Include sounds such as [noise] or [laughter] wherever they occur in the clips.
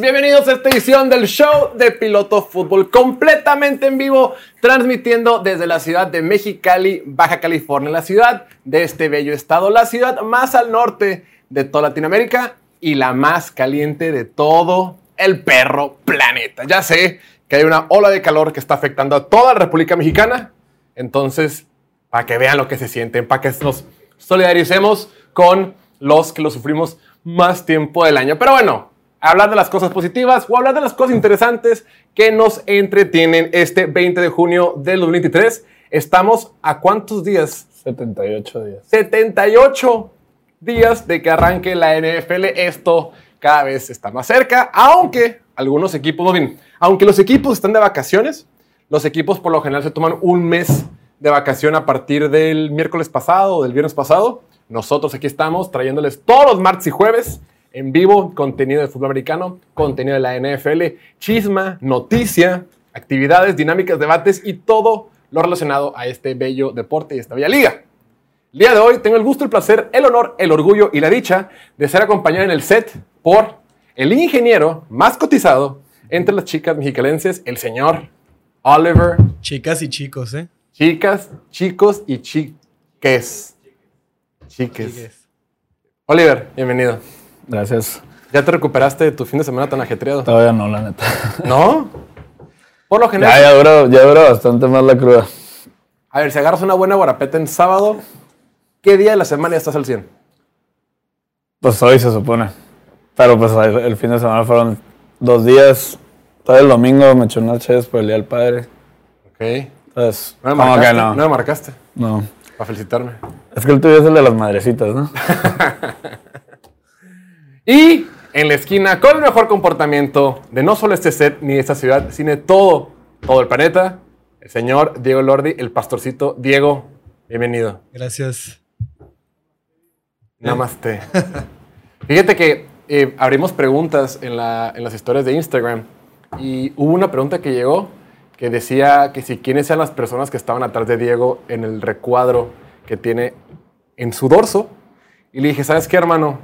Bienvenidos, a esta edición del show de Piloto Fútbol completamente en vivo, transmitiendo desde la ciudad de Mexicali, Baja California, la ciudad de este bello estado, la ciudad más al norte de toda Latinoamérica y la más caliente de todo el perro planeta. Ya sé que hay una ola de calor que está afectando a toda la República Mexicana, entonces, para que vean lo que se sienten, para que nos solidaricemos con los que lo sufrimos más tiempo del año. Pero bueno, hablar de las cosas positivas o hablar de las cosas interesantes que nos entretienen este 20 de junio del 2023. Estamos a cuántos días? 78 días. 78 días de que arranque la NFL. Esto cada vez está más cerca, aunque algunos equipos, bien, aunque los equipos están de vacaciones, los equipos por lo general se toman un mes de vacación a partir del miércoles pasado o del viernes pasado. Nosotros aquí estamos trayéndoles todos los martes y jueves en vivo, contenido de fútbol americano, contenido de la NFL, chisma, noticia, actividades, dinámicas, debates y todo lo relacionado a este bello deporte y esta bella liga. El día de hoy tengo el gusto, el placer, el honor, el orgullo y la dicha de ser acompañado en el set por el ingeniero más cotizado entre las chicas mexicalenses, el señor Oliver. Chicas y chicos, ¿eh? Chicas, chicos y chiques. Chiques. Oliver, bienvenido. Gracias. ¿Ya te recuperaste de tu fin de semana tan ajetreado? Todavía no, la neta. ¿No? Por lo Ya, general. ya duró, ya duró bastante más la cruda. A ver, si agarras una buena guarapeta en sábado, ¿qué día de la semana ya estás al 100? Pues hoy se supone. Pero pues el fin de semana fueron dos días. Todo el domingo me eché una ches por el Día del Padre. Ok. Entonces, No me marcaste. que no. No me marcaste. No. Para felicitarme. Es que el tuyo es el de las madrecitas, ¿no? [laughs] Y en la esquina, con el mejor comportamiento de no solo este set ni esta ciudad, sino de todo, todo el planeta, el señor Diego Lordi, el pastorcito Diego. Bienvenido. Gracias. Namaste. [laughs] Fíjate que eh, abrimos preguntas en, la- en las historias de Instagram y hubo una pregunta que llegó que decía que si quiénes eran las personas que estaban atrás de Diego en el recuadro que tiene en su dorso. Y le dije, ¿sabes qué, hermano?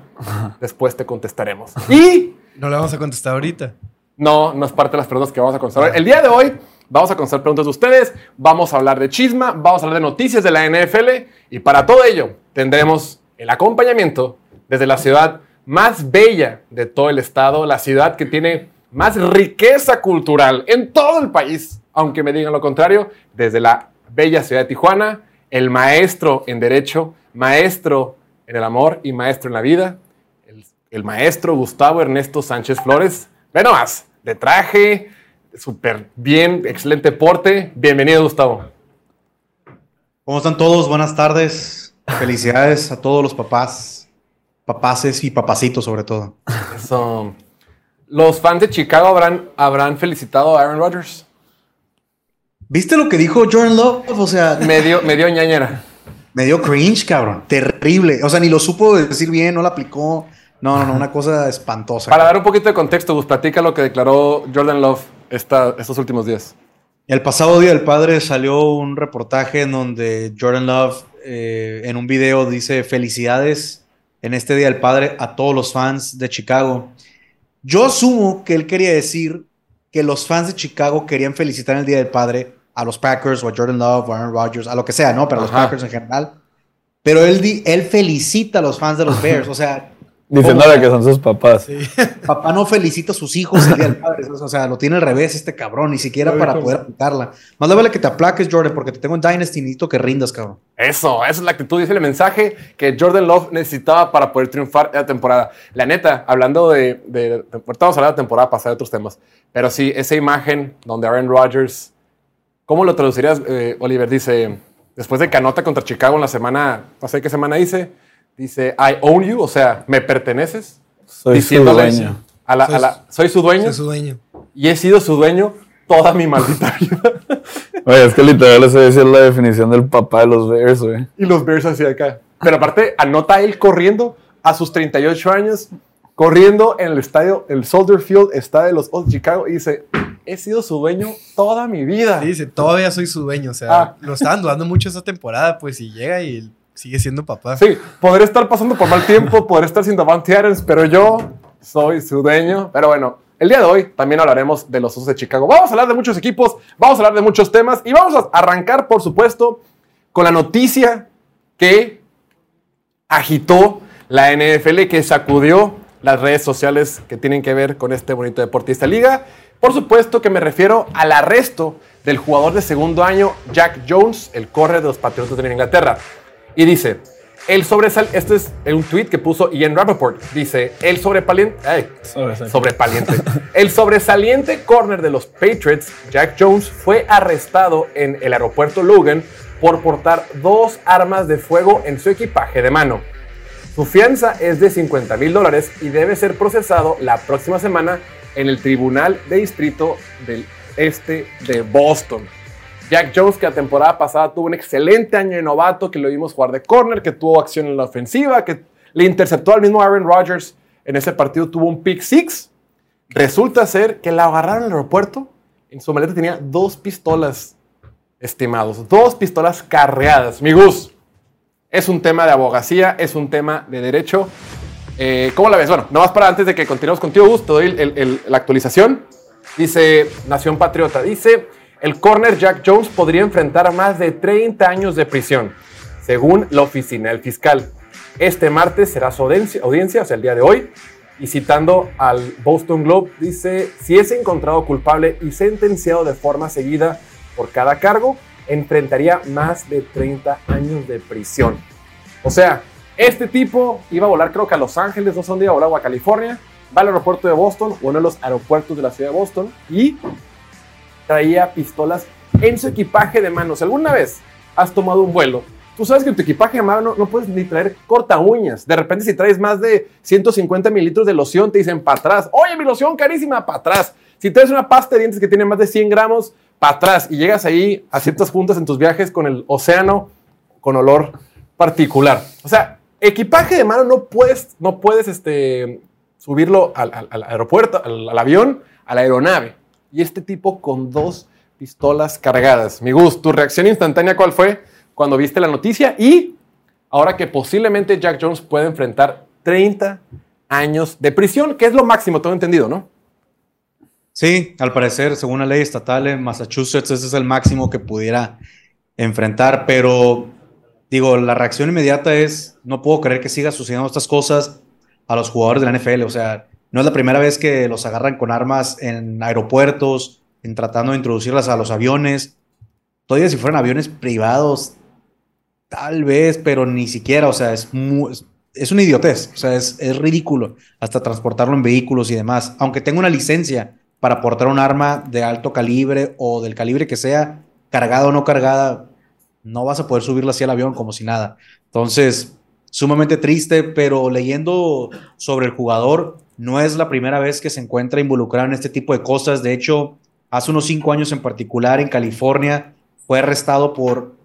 Después te contestaremos. [laughs] Y No le vamos a contestar ahorita. no, no es parte de las preguntas que vamos a contestar. El día de hoy vamos a contestar preguntas de ustedes, vamos a hablar de chisma, vamos a hablar de noticias de la NFL y para todo ello tendremos el acompañamiento desde la ciudad más bella de todo el estado, la ciudad que tiene más riqueza cultural en todo el país, aunque me digan lo contrario, desde la bella ciudad de Tijuana, el maestro en derecho, maestro en el amor y maestro en la vida, el, el maestro Gustavo Ernesto Sánchez Flores. Ve nomás, de traje, súper bien, excelente porte. Bienvenido, Gustavo. ¿Cómo están todos? Buenas tardes. Felicidades a todos los papás, papaces y papacitos sobre todo. Eso. Los fans de Chicago habrán, habrán felicitado a Aaron Rodgers. ¿Viste lo que dijo Jordan Love? O sea, Me dio, me dio ñañera. Me dio cringe, cabrón. Terrible. O sea, ni lo supo decir bien, no la aplicó. No, no, no, una cosa espantosa. Para dar un poquito de contexto, Gus, platica lo que declaró Jordan Love esta- estos últimos días. El pasado Día del Padre salió un reportaje en donde Jordan Love eh, en un video dice felicidades en este Día del Padre a todos los fans de Chicago. Yo asumo que él quería decir que los fans de Chicago querían felicitar en el Día del Padre a los Packers o a Jordan Love o a Aaron Rodgers, a lo que sea, ¿no? Pero a los Ajá. Packers en general. Pero él, di- él felicita a los fans de los Bears. O sea, [laughs] Diciéndole ¿Cómo? que son sus papás. [laughs] papá no felicita a sus hijos el Día del Padre. O sea, lo tiene al revés este cabrón, ni siquiera para poder aplicarla. Más le vale que te aplaques, Jordan, porque te tengo en Dynasty y necesito que rindas, cabrón. Eso, esa es la actitud, dice el mensaje que Jordan Love necesitaba para poder triunfar en la temporada. La neta, hablando de, de, de- a hablar de la temporada pasada de otros temas, pero sí, esa imagen donde Aaron Rodgers, ¿cómo lo traducirías, eh, Oliver? Dice, después de que anota contra Chicago en la semana, no sé qué semana dice, dice, I own you, o sea, me perteneces. Soy su dueño. A la, a la- soy su dueño Soy su dueño. y he sido su dueño toda mi maldita [laughs] vida. Oye, es que literal esa es la definición del papá de los Bears, güey. Y los Bears hacia acá. Pero aparte, anota él corriendo a sus 38 años, corriendo en el estadio, el Soldier Field, estadio de los Old Chicago, y dice, he sido su dueño toda mi vida. Sí, dice, todavía soy su dueño. O sea, Ah. lo estaban dudando mucho esa temporada, pues, y llega y sigue siendo papá. Sí, podré estar pasando por mal tiempo, podré estar sin Davante Adams, pero yo soy su dueño. Pero bueno, el día de hoy también hablaremos de los Osos de Chicago. Vamos a hablar de muchos equipos, vamos a hablar de muchos temas y vamos a arrancar, por supuesto, con la noticia que agitó la NFL, que sacudió las redes sociales que tienen que ver con este bonito deportista liga. Por supuesto que me refiero al arresto del jugador de segundo año, Jack Jones, el corre de los Patriotas de Inglaterra. Y dice, el sobresal, este es un tweet que puso Ian Rappaport. Dice, el sobrepaliente, ay, Sobresaliente. sobrepaliente. [laughs] el sobresaliente corner de los Patriots, Jack Jones, fue arrestado en el aeropuerto Logan por portar dos armas de fuego en su equipaje de mano. Su fianza es de 50 mil dólares y debe ser procesado la próxima semana en el Tribunal de Distrito del Este de Boston. Jack Jones, que la temporada pasada tuvo un excelente año de novato, que lo vimos jugar de corner, que tuvo acción en la ofensiva, que le interceptó al mismo Aaron Rodgers en ese partido, tuvo un pick six. Resulta ser que la agarraron en el aeropuerto. En su maleta tenía dos pistolas, estimados, dos pistolas carreadas. Mi Gus, es un tema de abogacía, es un tema de derecho. Eh, ¿Cómo la ves? Bueno, nomás para antes de que continuemos contigo, Gus, doy la actualización. Dice Nación Patriota, dice, el corner Jack Jones podría enfrentar más de 30 años de prisión, según la oficina del fiscal. Este martes será su audiencia, audiencia, o sea, el día de hoy, y citando al Boston Globe, dice, si es encontrado culpable y sentenciado de forma seguida por cada cargo, enfrentaría más de 30 años de prisión. O sea, este tipo iba a volar creo que a Los Ángeles, no sé dónde iba a volar, o a California, va al aeropuerto de Boston, uno de los aeropuertos de la ciudad de Boston, y traía pistolas en su equipaje de mano. Si alguna vez has tomado un vuelo, tú sabes que en tu equipaje de mano no, puedes ni traer corta uñas. De repente si traes más de 150 mililitros de loción, te dicen para atrás. Oye, mi loción carísima, para atrás. Si traes una pasta de dientes que tiene más de 100 gramos, para atrás. Y llegas ahí a ciertas juntas en tus viajes con el océano con olor particular. O sea, equipaje de mano no puedes, no puedes este, subirlo al, aeropuerto, al, al avión, a la aeronave. Y este tipo con dos pistolas cargadas. Mi gusto, tu reacción instantánea, ¿cuál fue cuando viste la noticia? Y ahora que posiblemente Jack Jones puede enfrentar 30 años de prisión, que es lo máximo, todo entendido, ¿no? Sí, al parecer, según la ley estatal en Massachusetts, ese es el máximo que pudiera enfrentar, pero digo, la reacción inmediata es, no puedo creer que siga sucediendo estas cosas a los jugadores de la NFL, o sea, no es la primera vez que los agarran con armas en aeropuertos, en tratando de introducirlas a los aviones, todavía si fueran aviones privados, tal vez, pero ni siquiera, o sea, es es una idiotez, o sea, es, es ridículo hasta transportarlo en vehículos y demás. Aunque tenga una licencia para portar un arma de alto calibre o del calibre que sea, cargada o no cargada, no vas a poder subirla así al avión como si nada. Entonces, sumamente triste, pero leyendo sobre el jugador, no es la primera vez que se encuentra involucrado en este tipo de cosas. De hecho, hace unos cinco años en particular en California, fue arrestado por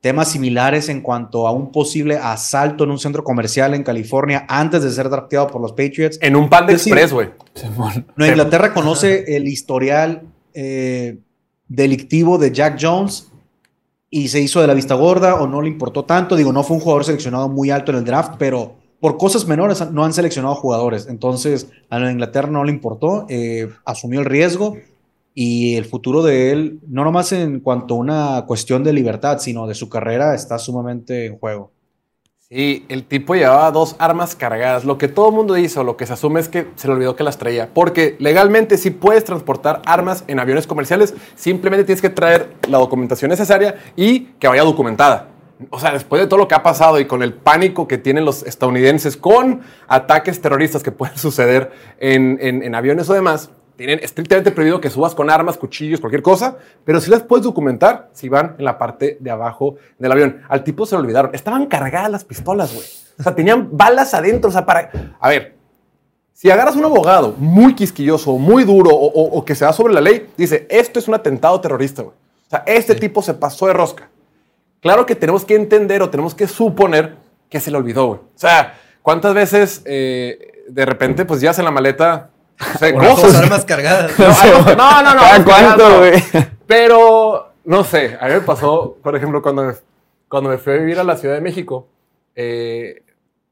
temas similares en cuanto a un posible asalto en un centro comercial en California antes de ser drafteado por los Patriots. En un Panda Yo sí. Express, güey. [laughs] Inglaterra conoce el historial eh, delictivo de Jack Jones y se hizo de la vista gorda o no le importó tanto. Digo, no fue un jugador seleccionado muy alto en el draft, pero por cosas menores no han seleccionado jugadores. Entonces, a Inglaterra no le importó, eh, asumió el riesgo y el futuro de él, no nomás en cuanto a una cuestión de libertad, sino de su carrera, está sumamente en juego. Sí, el tipo llevaba dos armas cargadas. Lo que todo el mundo hizo, lo que se asume es que se le olvidó que las traía. Porque legalmente sí puedes transportar armas en aviones comerciales. Simplemente tienes que traer la documentación necesaria y que vaya documentada. O sea, después de todo lo que ha pasado y con el pánico que tienen los estadounidenses con ataques terroristas que pueden [laughs] suceder en- en aviones o demás, tienen estrictamente prohibido que subas con armas, cuchillos, cualquier cosa, pero sí las puedes documentar si van en la parte de abajo del avión. Al tipo se lo olvidaron. Estaban cargadas las pistolas, güey. O sea, tenían balas adentro. O sea, para. A ver, si agarras un abogado muy quisquilloso, muy duro o, o- o que se va sobre la ley, dice: Esto es un atentado terrorista, güey. O sea, este tipo se pasó de rosca. Claro que tenemos que entender o tenemos que suponer que se le olvidó, güey. O sea, ¿cuántas veces eh, de repente, pues ya en la maleta. Dos armas cargadas. [laughs] No, algo- no, no, no. ¿Cada no, cuánto, güey? Pero, no sé, a mí me pasó, por ejemplo, cuando me, cuando me fui a vivir a la Ciudad de México, eh,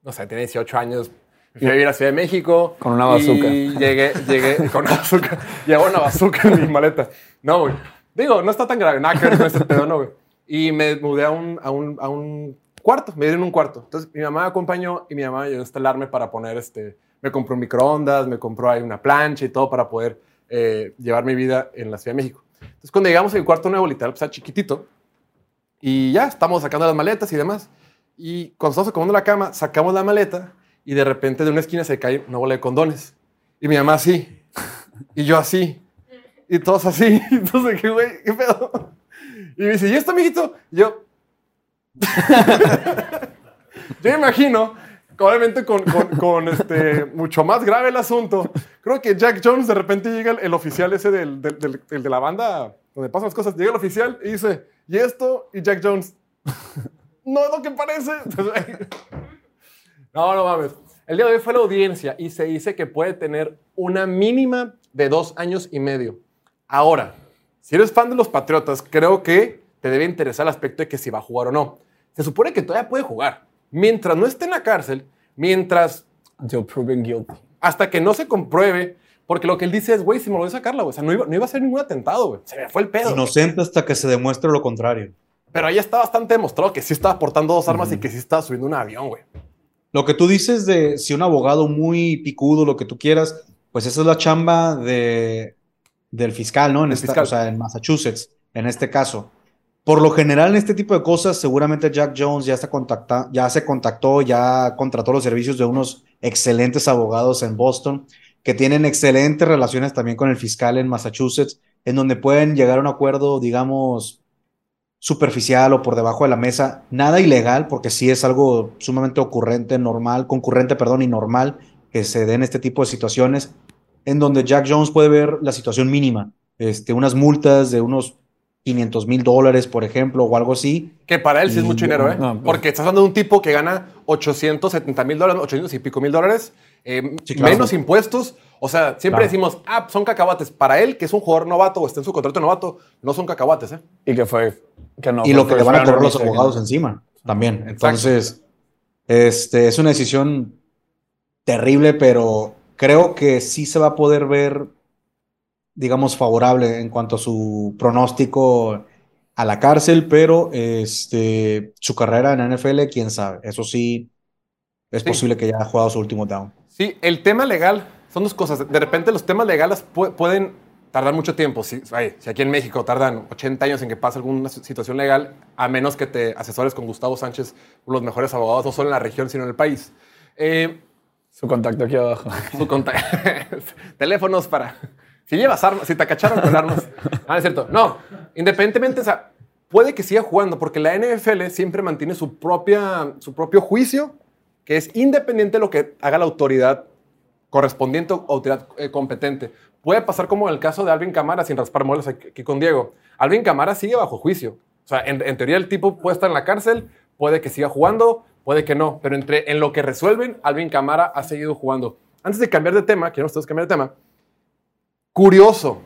no sé, tenía 18 años, Me fui a vivir a Ciudad de México. Con una bazooka. Y llegué, llegué [laughs] con una bazooka. Llevo una bazooka en mi maleta. No, güey. Digo, no está tan grave. Nada que ver con este pedo, no, güey. Y me mudé a un, a un, a un cuarto. Me dieron un cuarto. Entonces, mi mamá me acompañó y mi mamá me ayudó a instalarme para poner este... Me compró un microondas, me compró ahí una plancha y todo para poder eh, llevar mi vida en la Ciudad de México. Entonces, cuando llegamos al cuarto nuevo, literal, pues era chiquitito. Y ya, estamos sacando las maletas y demás. Y cuando estamos acomodando la cama, sacamos la maleta y de repente de una esquina se cae una bola de condones. Y mi mamá así. [laughs] Y yo así. Y todos así. [laughs] Entonces, ¿qué güey? ¿Qué pedo? Y me dice, ¿y esto, mijito? Y yo... [laughs] yo imagino, obviamente con, con, con, este, mucho más grave el asunto. Creo que Jack Jones de repente llega el, el oficial ese del, del, del- el de la banda donde pasan las cosas. Llega el oficial y dice, ¿y esto? Y Jack Jones, no es lo que parece. no, no mames. El día de hoy fue la audiencia y se dice que puede tener una mínima de dos años y medio. Ahora, si eres fan de los Patriotas, creo que te debe interesar el aspecto de que si va a jugar o no. Se supone que todavía puede jugar. Mientras no esté en la cárcel, mientras Until proven guilty. hasta que no se compruebe, porque lo que él dice es, güey, si me lo voy a sacarla, güey. O sea, no iba, no iba a ser ningún atentado, güey. Se me fue el pedo. Inocente hasta que se demuestre lo contrario. Pero ahí está bastante demostrado que sí estaba portando dos armas y que sí estaba subiendo un avión, güey. Lo que tú dices de si un abogado muy picudo, lo que tú quieras, pues esa es la chamba de, del fiscal, ¿no? En esta, fiscal. o sea, en Massachusetts, en este caso. Por lo general, en este tipo de cosas, seguramente Jack Jones ya, está contacta, ya se contactó, ya contrató los servicios de unos excelentes abogados en Boston, que tienen excelentes relaciones también con el fiscal en Massachusetts, en donde pueden llegar a un acuerdo, digamos, superficial o por debajo de la mesa, nada ilegal, porque sí es algo sumamente ocurrente, normal, concurrente, perdón, y normal que se den este tipo de situaciones, en donde Jack Jones puede ver la situación mínima, este, unas multas de unos 500 mil dólares, por ejemplo, o algo así. Que para él sí es mucho dinero, ¿eh? no, pues- Porque estás hablando de un tipo que gana 870 mil dólares, 800 y pico mil dólares, eh, Sí, claro. menos impuestos. O sea, siempre Claro. decimos, ah, son cacahuates. Para él, que es un jugador novato o está en su contrato de novato, no son cacahuates, ¿eh? Y que fue. Que no y lo que le van a ni los abogados encima también. Entonces, este, es una decisión terrible, pero creo que sí se va a poder ver, digamos, favorable en cuanto a su pronóstico a la cárcel, pero este, su carrera en la NFL, quién sabe. Eso sí, es Sí. posible que ya haya jugado su último down. Sí, el tema legal son dos cosas. De repente los temas legales pu- pueden tardar mucho tiempo. Si, ay, si aquí en México tardan 80 años en que pase alguna si- situación legal, a menos que te asesores con Gustavo Sánchez, uno de los mejores abogados, no solo en la región, sino en el país. Eh, Su contacto aquí abajo. su conta- [laughs] teléfonos para... Si llevas armas, si te cacharon con armas. [laughs] Ah, es cierto. No, independientemente, o sea, puede que siga jugando porque la NFL siempre mantiene su, propia, su propio juicio, que es independiente de lo que haga la autoridad correspondiente o autoridad eh, competente. Puede pasar como en el caso de Alvin Camara, sin raspar muebles aquí con Diego. Alvin Camara sigue bajo juicio. O sea, en, en teoría el tipo puede estar en la cárcel, puede que siga jugando, puede que no, pero entre, en lo que resuelven, Alvin Camara ha seguido jugando. Antes de cambiar de tema, quiero ustedes cambiar de tema, curioso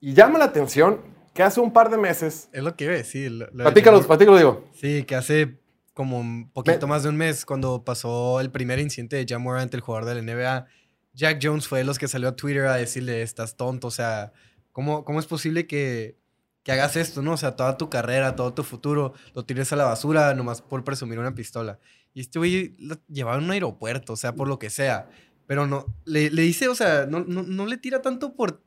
y llama la atención que hace un par de meses, Es lo que iba a decir. lo- lo platícalos, platícalos, digo, Sí, que hace como un poquito más de un mes, cuando pasó el primer incidente de Jam Morant, el jugador de la NBA, Jack Jones fue de los que salió a Twitter a decirle, estás tonto, o sea, ¿cómo, cómo es posible que, que hagas esto, no? O sea, toda tu carrera, todo tu futuro, lo tires a la basura nomás por presumir una pistola. Y este güey lo llevaba a un aeropuerto, o sea, por lo que sea. Pero no, le, le dice, o sea, no, no, no le tira tanto por,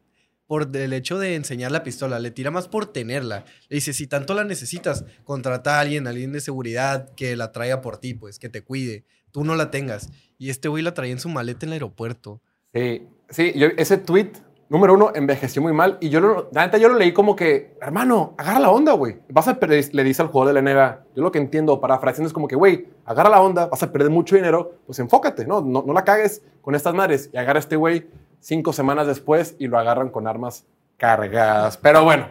por el hecho de enseñar la pistola, le tira más por tenerla. Le dice, si tanto la necesitas, contrata a alguien, alguien de seguridad que la traiga por ti, pues, que te cuide. Tú no la tengas. Y este güey la traía en su maleta en el aeropuerto. Sí, sí, ese tweet, número uno, envejeció muy mal y yo lo, la yo lo leí como que, hermano, agarra la onda, güey. Vas a perder, le dice al jugador de la NBA. Yo lo que entiendo, parafraseando, es como que, güey, agarra la onda, vas a perder mucho dinero, pues enfócate, ¿no? No, no la cagues con estas madres. Y agarra a este güey cinco semanas después y lo agarran con armas cargadas. Pero bueno,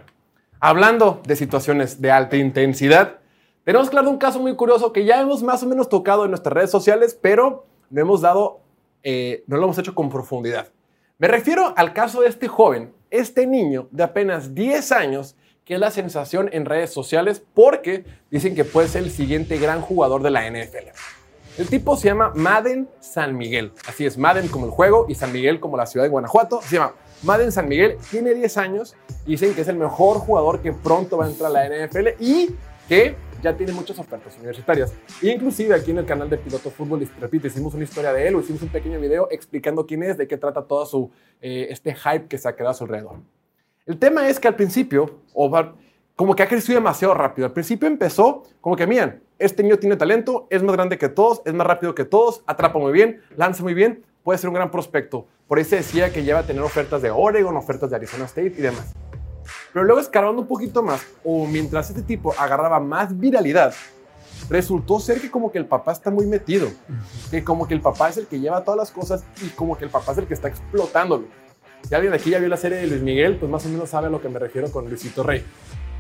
hablando de situaciones de alta intensidad, tenemos claro un caso muy curioso que ya hemos más o menos tocado en nuestras redes sociales, pero no hemos dado, eh, no lo hemos hecho con profundidad. Me refiero al caso de este joven, este niño de apenas 10 años, que es la sensación en redes sociales porque dicen que puede ser el siguiente gran jugador de la NFL. El tipo se llama Madden San Miguel. Así es, Madden como el juego y San Miguel como la ciudad de Guanajuato. Se llama Madden San Miguel. Tiene 10 años dicen que es el mejor jugador que pronto va a entrar a la NFL y que ya tiene muchas ofertas universitarias. Inclusive aquí en el canal de Piloto Fútbol, repito, hicimos una historia de él o hicimos un pequeño video explicando quién es, de qué trata todo su, eh, este hype que se ha quedado a su alrededor. El tema es que al principio, o va- como que ha crecido demasiado rápido. Al principio empezó como que, miren, este niño tiene talento, es más grande que todos, es más rápido que todos, atrapa muy bien, lanza muy bien, puede ser un gran prospecto. Por eso decía que lleva a tener ofertas de Oregon, ofertas de Arizona State y demás. Pero luego escarbando un poquito más, o mientras este tipo agarraba más viralidad, resultó ser que como que el papá está muy metido, que como que el papá es el que lleva todas las cosas y como que el papá es el que está explotándolo. Si alguien de aquí ya vio la serie de Luis Miguel, pues más o menos sabe a lo que me refiero con Luisito Rey.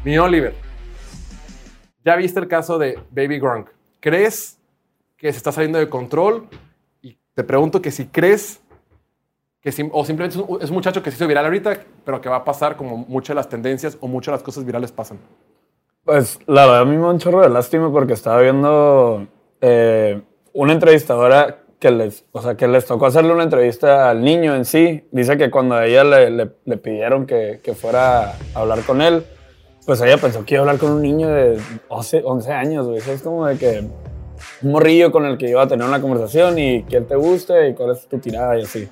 Mi Oliver, ya viste el caso de Baby Gronk. ¿Crees que se está saliendo de control? Y te pregunto que si crees que sim- o simplemente es un, es un muchacho que se hizo viral ahorita, pero que va a pasar como muchas de las tendencias o muchas de las cosas virales pasan. Pues la verdad a mí me da un chorro de lástima porque estaba viendo eh, una entrevistadora que les, o sea, que les tocó hacerle una entrevista al niño en sí. Dice que cuando a ella le, le- le pidieron que, que fuera a hablar con él, pues ella pensó que iba a hablar con un niño de 11, 11 años, güey. Es como de que un morrillo con el que iba a tener una conversación y quién te gusta y cuál es tu tirada y así.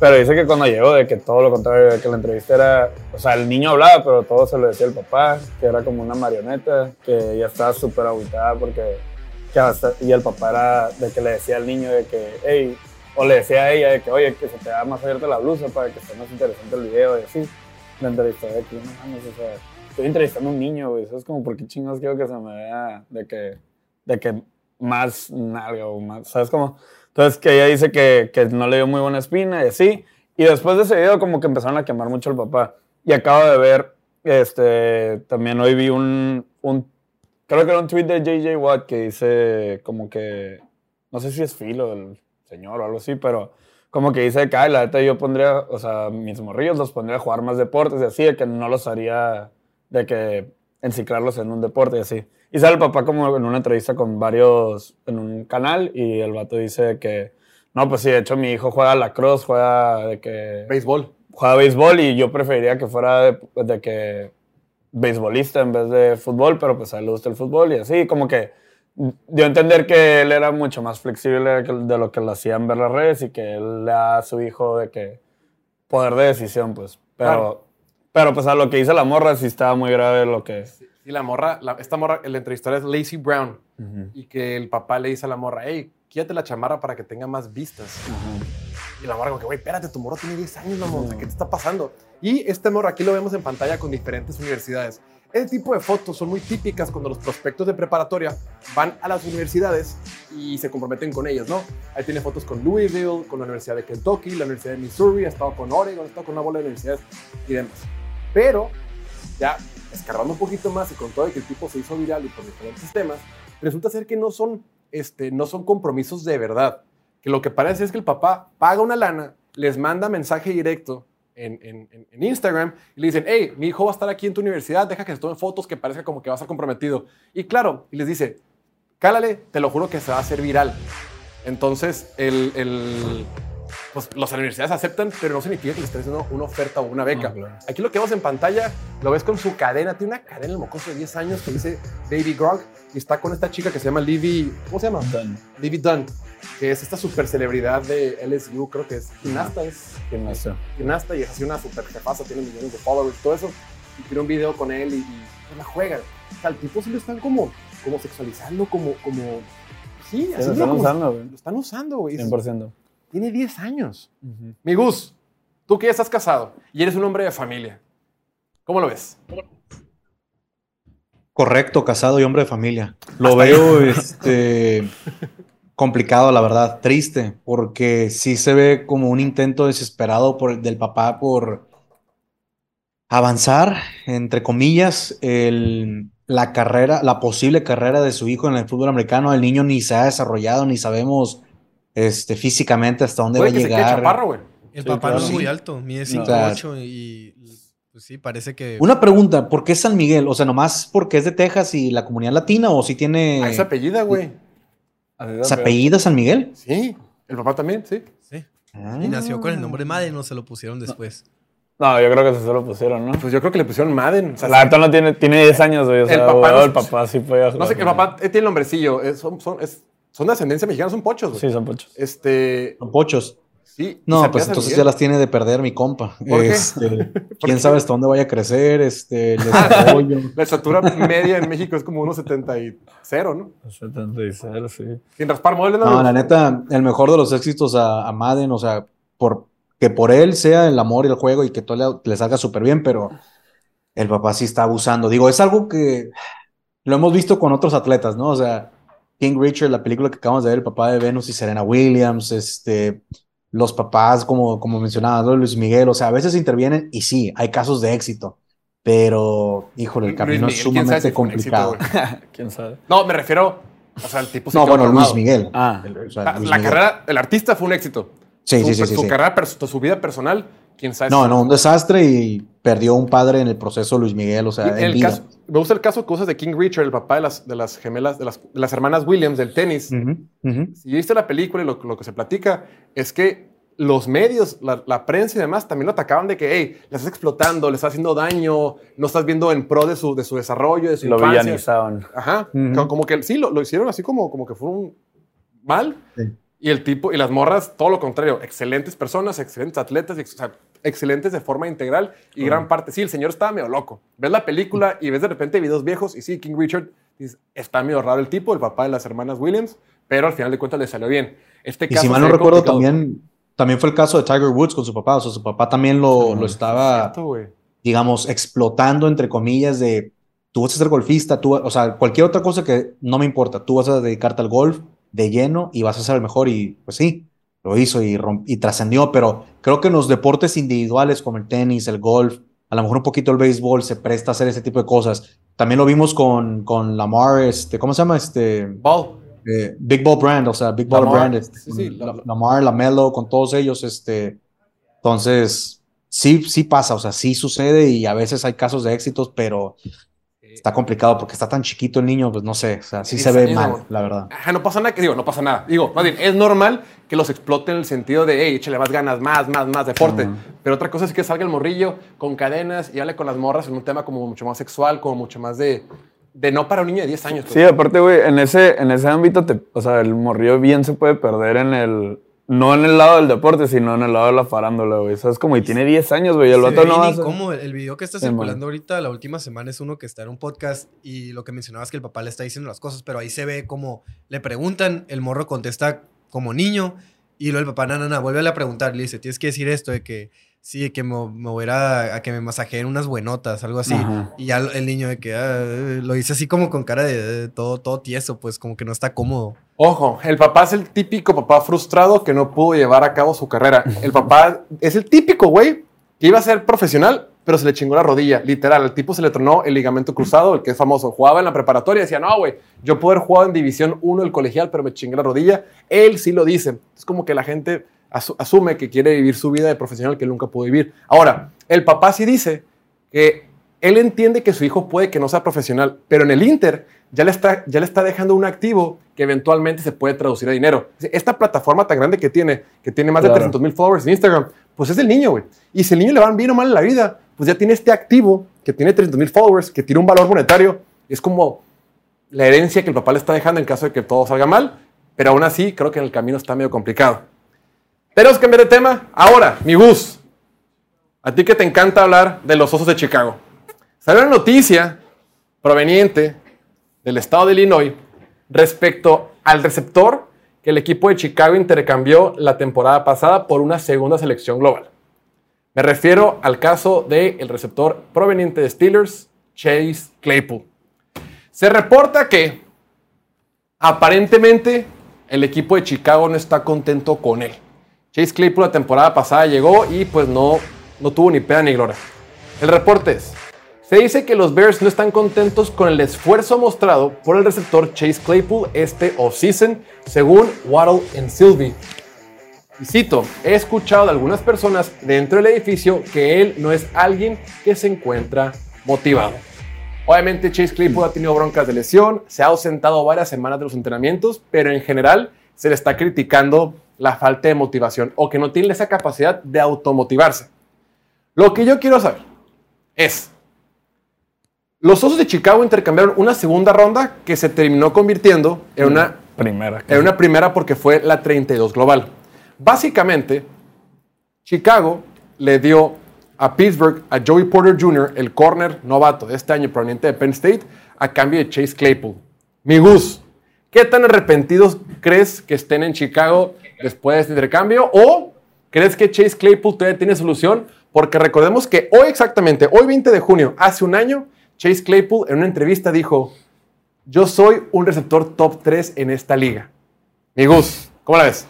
Pero dice que cuando llegó, de que todo lo contrario, de que la entrevista era, o sea, el niño hablaba, pero todo se lo decía el papá, que era como una marioneta, que ella estaba súper agitada porque, que hasta- y el papá era de que le decía al niño de que, hey, o le decía a ella de que, oye, que se te da más abierta la blusa para que esté más interesante el video y así. La entrevistó de que, no mames, o sea, estoy entrevistando a un niño, güey, eso es como, ¿por qué chingados quiero que se me vea de que, de que más nalga o más, ¿sabes cómo? Entonces que ella dice que, que no le dio muy buena espina y así. Y después de ese video como que empezaron a quemar mucho al papá. Y acabo de ver, este, también hoy vi un, un creo que era un tweet de JJ Watt que dice como que, no sé si es filo del señor o algo así, pero como que dice que, la neta yo pondría, o sea, mis morrillos los pondría a jugar más deportes y así, de que no los haría, de que enciclarlos en un deporte y así. Y sale el papá como en una entrevista con varios, en un canal, y el vato dice que, no, pues sí, de hecho mi hijo juega lacrosse, juega de que... Béisbol. Juega béisbol y yo preferiría que fuera de, de que beisbolista en vez de fútbol, pero pues a él le gusta el fútbol y así, como que dio a entender que él era mucho más flexible de lo que lo hacían ver las redes y que él le da a su hijo de que poder de decisión, pues. Pero, Claro. pero pues a lo que dice la morra sí estaba muy grave lo que... Y la morra, la- esta morra, el entrevistador es Lacey Brown. Y que el papá le dice a la morra, hey, quítate la chamarra para que tenga más vistas. Y la morra como que, güey, espérate, tu morro tiene 10 años, mamón, o sea, ¿qué te está pasando? Y este morro aquí lo vemos en pantalla con diferentes universidades. Este tipo de fotos son muy típicas cuando los prospectos de preparatoria van a las universidades y se comprometen con ellos, ¿no? Ahí tiene fotos con Louisville, con la Universidad de Kentucky, la Universidad de Missouri, ha estado con Oregon, ha estado con una bola de universidades y demás. Pero ya escarbando un poquito más y con todo de que el tipo se hizo viral y por diferentes temas, resulta ser que no son, este, no son compromisos de verdad. Que lo que parece es que el papá paga una lana, les manda mensaje directo en, en- Instagram y le dicen, hey, mi hijo va a estar aquí en tu universidad, deja que se tomen fotos que parezca como que va a estar comprometido. Y claro, y les dice, cálale, te lo juro que se va a hacer viral. Entonces, el, el- pues, las universidades aceptan, pero no significa que les estén haciendo una oferta o una beca. No, claro. Aquí lo que vemos en pantalla, lo ves con su cadena, tiene una cadena en el mocoso de 10 años que dice Baby Gronk y está con esta chica que se llama Livy, ¿cómo se llama? Livy Dunn, que es esta super celebridad de LSU, creo que es gimnasta, es ¿Quién no sé? gimnasta y es así una super jefaza, tiene millones de followers, todo eso. Y tiene un video con él y, y la juega. O sea, al tipo sí lo están como, como sexualizando, como, como, sí, Sí, así lo es están como- usando. Lo están usando, güey. 100%. Tiene 10 años. Mi Gus, tú que ya estás casado y eres un hombre de familia, ¿cómo lo ves? Correcto, casado y hombre de familia. Lo veo este, complicado, la verdad, triste, porque sí se ve como un intento desesperado por, del papá por avanzar, entre comillas, el- la carrera, la posible carrera de su hijo en el fútbol americano. El niño ni se ha desarrollado, ni sabemos este, físicamente hasta dónde va a que llegar. chaparro, güey. El Sí, papá no es muy alto, mide No. 5'8 y pues sí, parece que... Una pregunta, ¿por qué San Miguel? O sea, nomás porque es de Texas y la comunidad latina o si tiene... A esa apellida, güey. ¿Se apellida San Miguel? Sí, el papá también, sí. Sí. Ah. Y nació con el nombre Madden o se lo pusieron después. No, yo creo que se solo pusieron, ¿no? Pues yo creo que le pusieron Madden. O sea, La neta no tiene, tiene 10 años, güey. O sea, El papá no- el papá sí puede no jugar. sé, el papá eh, tiene el nombrecillo. es- son, son, es- son de ascendencia mexicana, son pochos, güey. Sí, son pochos. Este. Son pochos. Sí. y No, pues entonces ya las tiene de perder mi compa. ¿Por? Este, [laughs] quién sabe hasta dónde vaya a crecer, este, [laughs] el desarrollo. La estatura media en México es como 1,70 y cero, ¿no? 76, sí. Sin raspar muebles, No, la neta, el mejor de los éxitos a, a Madden, o sea, por, que por él sea el amor y el juego y que todo le, le salga súper bien, pero el papá sí está abusando. Digo, es algo que lo hemos visto con otros atletas, ¿no? O sea, King Richard, la película que acabamos de ver, el papá de Venus y Serena Williams, este, los papás, como, como mencionabas, ¿no? Luis Miguel, o sea, a veces intervienen y sí, hay casos de éxito, pero, híjole, el camino es Miguel, quién sabe sumamente si éxito, complicado. [laughs] [laughs] ¿Quién sabe? No, me refiero. O sea, el tipo. se No, bueno, Luis. Miguel. Ah, El- o sea, La, Luis la Miguel. carrera, el artista fue un éxito. Sí, su, sí, sí, sí, Su sí. carrera, pers- su vida personal, quién sabe. No, no, un desastre y perdió un padre en el proceso Luis Miguel, o sea, Y en el vida. caso, me gusta el caso que usas de King Richard, el papá de las, de las gemelas, de las, de las hermanas Williams del tenis. Ujú, ujú. Si viste la película y lo, lo que se platica es que los medios, la, la prensa y demás también lo atacaban de que, hey, le estás explotando, le estás haciendo daño, no estás viendo en pro de su, de su desarrollo, de su lo infancia. villanizaban. Ajá. Ujú. como, como que sí, lo, lo hicieron así como, como que fue un mal. Sí. Y el tipo, y las morras, todo lo contrario, excelentes personas, excelentes atletas, o sea, excelentes de forma integral y gran parte. Sí, el señor estaba medio loco. Ves la película y ves de repente videos viejos y sí, King Richard, dices, está medio raro el tipo, el papá de las hermanas Williams, pero al final de cuentas le salió bien. Este Y caso si mal no recuerdo, también, también fue el caso de Tiger Woods con su papá, o sea, su papá también lo, lo estaba, Cierto, güey. digamos, explotando, entre comillas, de tú vas a ser golfista, tú, o sea, cualquier otra cosa que no me importa, tú vas a dedicarte al golf de lleno y vas a ser el mejor y pues sí, lo hizo y, y trascendió, pero creo que en los deportes individuales como el tenis, el golf, a lo mejor un poquito el béisbol se presta a hacer ese tipo de cosas. También lo vimos con, con Lamar, este, ¿cómo se llama? Este, Ball. eh, Big Ball Brand, o sea, Big Ball Lamar, Brand, este, sí, sí, la- La- Lamar, Lamelo, con todos ellos, este, entonces, sí, sí pasa, o sea, sí sucede y a veces hay casos de éxitos, pero está complicado porque está tan chiquito el niño, pues no sé, o sea, sí se ve mal, la verdad. Ajá, no pasa nada, que digo, no pasa nada. Digo, más bien, es normal que los exploten en el sentido de, hey, échale más ganas, más, más, más deporte. Pero otra cosa es que salga el morrillo con cadenas y hable con las morras en un tema como mucho más sexual, como mucho más de, de no para un niño de 10 años. pues. Sí, aparte, güey, en ese, en ese ámbito, te, o sea, el morrillo bien se puede perder en el. No en el lado del deporte, sino en el lado de la farándula, güey. O sea, es como, y tiene 10 años, güey. El vato no bien va a ser- incómodo. El video que está circulando ahorita la última semana es uno que está en un podcast y lo que mencionabas es que el papá le está diciendo las cosas, pero ahí se ve como le preguntan, el morro contesta como niño y luego el papá, no, no, vuelve a preguntar, le dice, tienes que decir esto de que sí, que me, me voy a, ir a, a que me masajeen unas buenotas, algo así. Ajá. Y ya el niño de que ah, lo dice así como con cara de, de todo, todo tieso, pues como que no está cómodo. Ojo, el papá es el típico papá frustrado que no pudo llevar a cabo su carrera. [laughs] El papá es el típico güey que iba a ser profesional, pero se le chingó la rodilla. Literal, al tipo se le tronó el ligamento cruzado, el que es famoso. Jugaba en la preparatoria y decía, no, güey, yo puedo haber jugado en División 1 del colegial, pero me chingué la rodilla. Él sí lo dice. Es como que la gente asu- asume que quiere vivir su vida de profesional que nunca pudo vivir. Ahora, el papá sí dice que él entiende que su hijo puede que no sea profesional, pero en el Inter ya le está, ya le está dejando un activo que eventualmente se puede traducir a dinero. Esta plataforma tan grande que tiene, que tiene más de Claro. 300 mil followers en Instagram, pues es el niño, güey. Y si el niño le van bien o mal en la vida, pues ya tiene este activo que tiene 300 mil followers, que tiene un valor monetario. Es como la herencia que el papá le está dejando en caso de que todo salga mal, pero aún así creo que en el camino está medio complicado. Tenemos que cambiar de tema. Ahora, mi bus. A ti que te encanta hablar de los osos de Chicago. Salió una noticia proveniente del estado de Illinois respecto al receptor que el equipo de Chicago intercambió la temporada pasada por una segunda selección global. Me refiero al caso del receptor proveniente de Steelers, Chase Claypool. Se reporta que aparentemente el equipo de Chicago no está contento con él. Chase Claypool la temporada pasada llegó y pues no, no tuvo ni pena ni gloria. El reporte es, se dice que los Bears no están contentos con el esfuerzo mostrado por el receptor Chase Claypool este offseason, según Waddle and Sylvie. Y cito, he escuchado de algunas personas dentro del edificio que él no es alguien que se encuentra motivado. Obviamente Chase Claypool ha tenido broncas de lesión, se ha ausentado varias semanas de los entrenamientos, pero en general se le está criticando la falta de motivación o que no tiene esa capacidad de automotivarse. Lo que yo quiero saber es, los Osos de Chicago intercambiaron una segunda ronda que se terminó convirtiendo en una Primera. era una primera porque fue la 32 global. Básicamente, Chicago le dio a Pittsburgh a Joey Porter Jr., el corner novato de este año proveniente de Penn State, a cambio de Chase Claypool. Mi Gus, ¿qué tan arrepentidos crees que estén en Chicago después de este intercambio? ¿O crees que Chase Claypool todavía tiene solución? Porque recordemos que hoy exactamente, hoy 20 de junio, hace un año, Chase Claypool en una entrevista dijo, yo soy un receptor top 3 en esta liga. Mi Gus, ¿cómo la ves?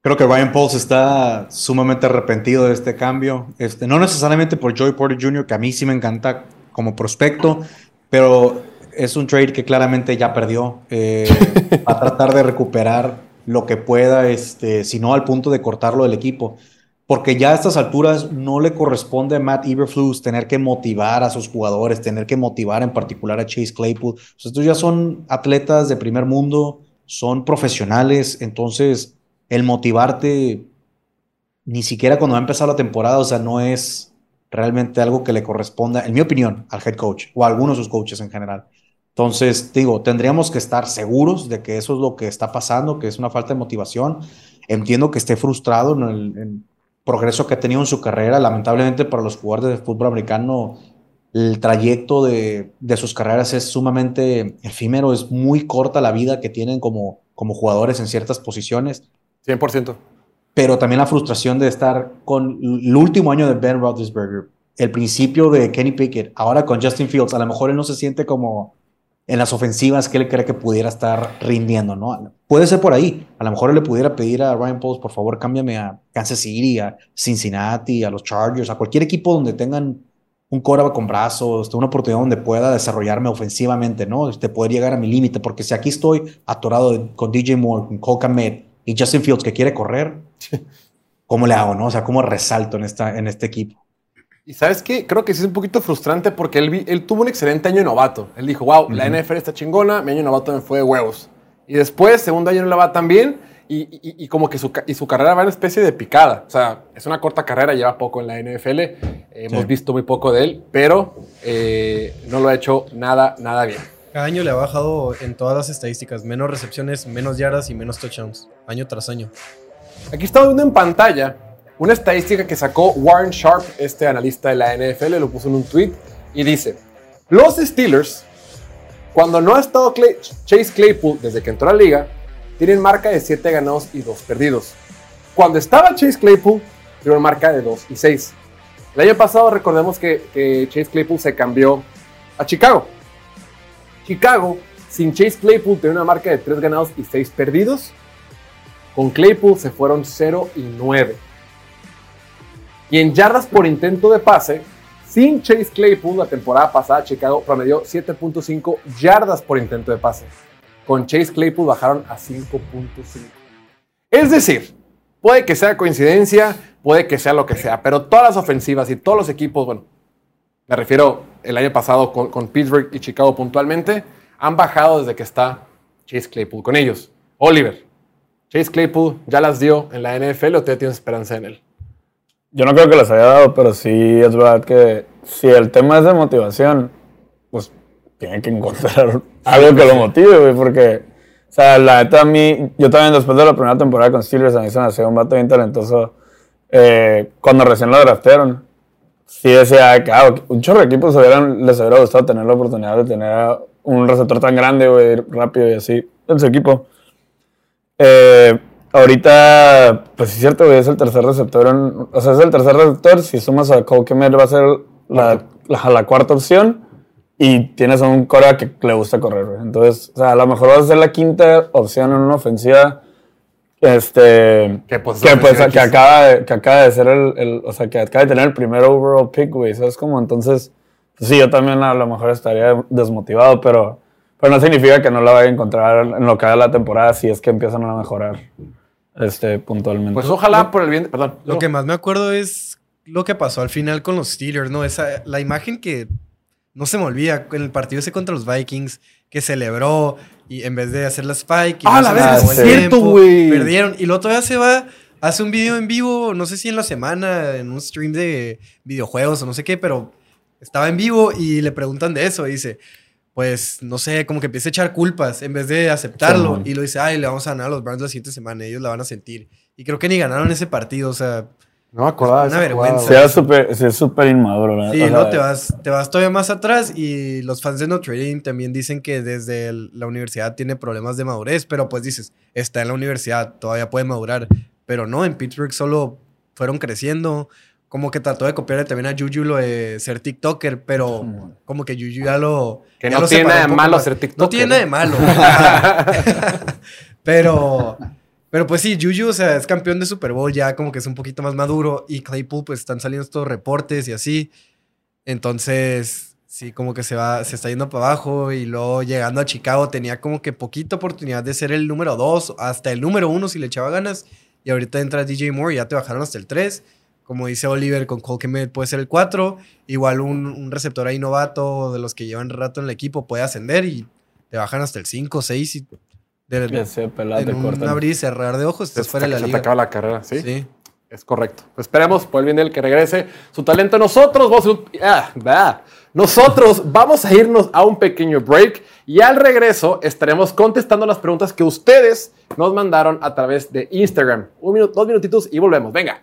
Creo que Ryan Pauls está sumamente arrepentido de este cambio. Este, no necesariamente por Joey Porter Jr., que a mí sí me encanta como prospecto, pero es un trade que claramente ya perdió. Eh, [laughs] a tratar de recuperar lo que pueda, este, si no al punto de cortarlo del equipo. Porque ya a estas alturas no le corresponde a Matt Eberflus tener que motivar a sus jugadores, tener que motivar en particular a Chase Claypool. Pues estos ya son atletas de primer mundo, son profesionales, entonces el motivarte ni siquiera cuando va a empezar la temporada, o sea, no es realmente algo que le corresponda, en mi opinión, al head coach o a algunos de sus coaches en general. Entonces, digo, tendríamos que estar seguros de que eso es lo que está pasando, que es una falta de motivación. Entiendo que esté frustrado en el en progreso que ha tenido en su carrera. Lamentablemente para los jugadores de fútbol americano, el trayecto de, de sus carreras es sumamente efímero, es muy corta la vida que tienen como, como jugadores en ciertas posiciones. 100%. Pero también la frustración de estar con el último año de Ben Roethlisberger, el principio de Kenny Pickett, ahora con Justin Fields, a lo mejor él no se siente como en las ofensivas que él cree que pudiera estar rindiendo, ¿no? Puede ser por ahí. A lo mejor le pudiera pedir a Ryan Pauls, por favor, cámbiame a Kansas City, a Cincinnati, a los Chargers, a cualquier equipo donde tengan un quarterback con brazos, una oportunidad donde pueda desarrollarme ofensivamente, ¿no? Este, poder llegar a mi límite, porque si aquí estoy atorado de- con DJ Moore, con Cole Kmet y Justin Fields que quiere correr, ¿cómo le hago, no? O sea, ¿cómo resalto en, esta, en este equipo? Y sabes qué, creo que sí es un poquito frustrante porque él, tuvo un excelente año novato. Él dijo, wow, la NFL está chingona, mi año novato me fue de huevos. Y después, segundo año no le va tan bien y, y- y como que su, y su carrera va en especie de picada. O sea, es una corta carrera, lleva poco en la NFL, eh, hemos Sí. visto muy poco de él, pero eh, no lo ha hecho nada, nada bien. Cada año le ha bajado en todas las estadísticas. Menos recepciones, menos yardas y menos touchdowns. Año tras año. Aquí estamos viendo en pantalla una estadística que sacó Warren Sharp, este analista de la NFL, lo puso en un tweet y dice: Los Steelers, cuando no ha estado Chase Claypool desde que entró a la liga, tienen marca de 7 ganados y 2 perdidos. Cuando estaba Chase Claypool, tuvieron marca de 2 y 6. El año pasado, recordemos que, que Chase Claypool se cambió a Chicago. Chicago, sin Chase Claypool, tenía una marca de 3 ganados y 6 perdidos. Con Claypool se fueron 0 y 9. Y en yardas por intento de pase, sin Chase Claypool, la temporada pasada Chicago promedió 7.5 yardas por intento de pase. Con Chase Claypool bajaron a 5.5. Es decir, puede que sea coincidencia, puede que sea lo que sea, pero todas las ofensivas y todos los equipos, bueno, me refiero el año pasado con, Pittsburgh y Chicago puntualmente, han bajado desde que está Chase Claypool con ellos. Oliver, Chase Claypool ya las dio en la NFL o todavía tienes esperanza en él. Yo no creo que las haya dado, pero sí es verdad que si el tema es de motivación, pues tiene que encontrar [laughs] algo que lo motive, güey, porque, o sea, la neta a mí, yo también después de la primera temporada con Steelers, a mí se me hacía un vato bien talentoso. eh, cuando recién lo draftearon, sí decía que ah, un chorro de equipos hubieran, les hubiera gustado tener la oportunidad de tener un receptor tan grande, güey, rápido y así, en su equipo. Eh, ahorita, pues es cierto, güey, es el tercer receptor. en- o sea, es el tercer receptor. Si sumas a Cole Kmet, va a ser la, la, la cuarta opción. Y tienes a un Cora que le gusta correr, güey. Entonces, o sea, a lo mejor va a ser la quinta opción en una ofensiva. Este. Que, pues, que, pues, que acaba, de, que acaba de ser el, el- O sea, que acaba de tener el primer overall pick, güey. ¿Sabes cómo? Entonces, pues sí, yo también a lo mejor estaría desmotivado, pero. Pero no significa que no la vaya a encontrar en lo que haga la temporada si es que empiezan a mejorar este, puntualmente. Pues ojalá por el bien. Perdón. Lo no. que más me acuerdo es lo que pasó al final con los Steelers, ¿no? Esa, la imagen que no se me olvida, en el partido ese contra los Vikings, que celebró y en vez de hacer la spike, y Ah, no la acabó es cierto, güey. Perdieron. Y luego todavía se va, hace un video en vivo, no sé si en la semana, en un stream de videojuegos o no sé qué, pero estaba en vivo y le preguntan de eso. Y dice, pues, no sé, como que empieza a echar culpas en vez de aceptarlo. Simón. y lo dice, ay, le vamos a ganar a los Browns la siguiente semana, ellos la van a sentir. Y creo que ni ganaron ese partido, o sea, No me acordaba. de Una vergüenza. Sí, es súper sí, inmaduro, ¿verdad? Sí, O sea, no, te vas, te vas todavía más atrás y los fans de Notre Dame también dicen que desde el- la universidad tiene problemas de madurez, pero pues dices, está en la universidad, todavía puede madurar, pero no, en Pittsburgh solo fueron creciendo, como que trató de copiarle también a Juju lo de ser TikToker, pero como que Juju ya lo... Que ya no lo tiene nada de malo más. ser TikToker. No tiene nada de malo. [laughs] pero... Pero pues sí, Juju, o sea, es campeón de Super Bowl, ya como que es un poquito más maduro. Y Claypool, pues están saliendo estos reportes y así. Entonces, sí, como que se va, se está yendo para abajo. Y luego llegando a Chicago tenía como que poquita oportunidad de ser el número dos, hasta el número uno si le echaba ganas. Y ahorita entra DJ Moore y ya te bajaron hasta el 3. Como dice Oliver, con Cole Kmet puede ser el 4. Igual un, un receptor ahí novato de los que llevan rato en el equipo puede ascender y te bajan hasta el 5, 6 y de, Ya sé, pelada, en te un cortan. abrir y cerrar de ojos, estás Se, fuera de la se te liga. acaba la carrera, ¿sí? Sí. Es correcto. Pues esperemos por el bien del que regrese su talento. Nosotros vamos a, ah. Nosotros vamos a irnos a un pequeño break y al regreso estaremos contestando las preguntas que ustedes nos mandaron a través de Instagram. Un minuto, dos minutitos y volvemos. Venga.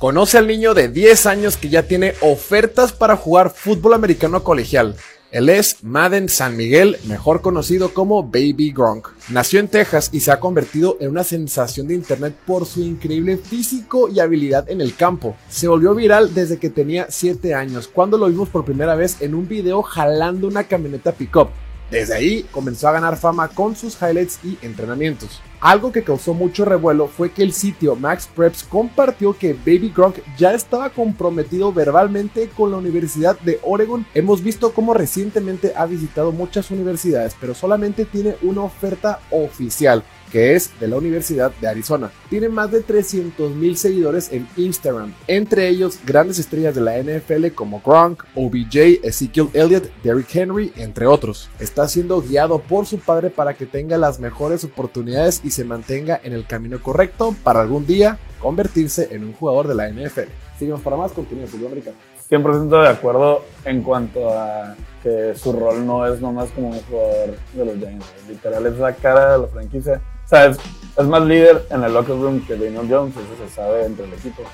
Conoce al niño de 10 años que ya tiene ofertas para jugar fútbol americano colegial. Él es Madden San Miguel, mejor conocido como Baby Gronk. Nació en Texas y se ha convertido en una sensación de internet por su increíble físico y habilidad en el campo. Se volvió viral desde que tenía 7 años, cuando lo vimos por primera vez en un video jalando una camioneta pickup. Desde ahí comenzó a ganar fama con sus highlights y entrenamientos. Algo que causó mucho revuelo fue que el sitio Max Preps compartió que Baby Gronk ya estaba comprometido verbalmente con la Universidad de Oregon. Hemos visto cómo recientemente ha visitado muchas universidades, pero solamente tiene una oferta oficial que es de la Universidad de Arizona. Tiene más de 300 mil seguidores en Instagram, entre ellos grandes estrellas de la NFL como Gronk, OBJ, Ezekiel Elliott, Derrick Henry, entre otros. Está siendo guiado por su padre para que tenga las mejores oportunidades y se mantenga en el camino correcto para algún día convertirse en un jugador de la NFL. Seguimos para más contenido de fútbol americano. 100% de acuerdo en cuanto a que su rol no es nomás como un jugador de los Giants. Literal es la cara de la franquicia. O sea, es, es más líder en el locker room que Daniel Jones, eso se sabe entre el equipo.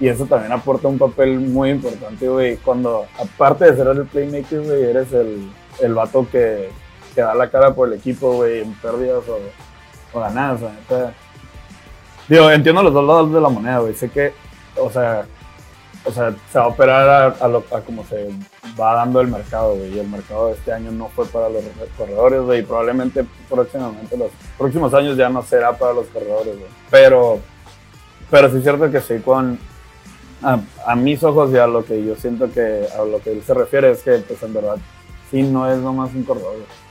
Y eso también aporta un papel muy importante, güey. Cuando, aparte de ser el playmaker, güey, eres el, el vato que, que da la cara por el equipo, güey, en pérdidas o, o ganadas, la neta. Digo, entiendo los dos lados de la moneda, güey. Sé que, o sea, o sea, se va a operar a, a lo, como se va dando el mercado, güey. Y el mercado de este año no fue para los corredores, güey. Y probablemente próximamente, los próximos años ya no será para los corredores, güey. Pero, pero sí es cierto que sí, con. A, a mis ojos y a lo que yo siento que a lo que él se refiere es que, pues en verdad, sí no es nomás un corredor, güey.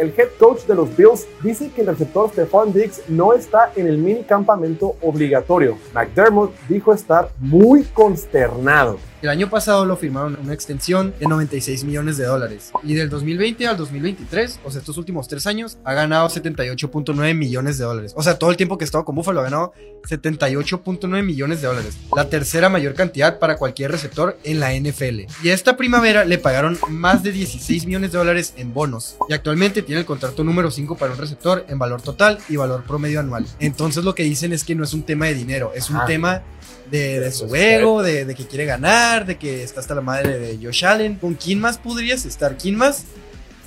El head coach de los Bills dice que el receptor Stephon Diggs no está en el mini campamento obligatorio. McDermott dijo estar muy consternado. El año pasado lo firmaron una extensión de 96 millones de dólares. Y del 2020 al 2023, o sea, estos últimos tres años, ha ganado 78.9 millones de dólares. O sea, todo el tiempo que estaba con Buffalo ha ganado 78.9 millones de dólares. La tercera mayor cantidad para cualquier receptor en la NFL. Y esta primavera le pagaron más de 16 millones de dólares en bonos. Y actualmente tiene el contrato número 5 para un receptor en valor total y valor promedio anual. Entonces lo que dicen es que no es un tema de dinero, es un Ah. tema de, de su ego, de, de que quiere ganar, de que está hasta la madre de Josh Allen. ¿Con quién más podrías estar? ¿Quién más?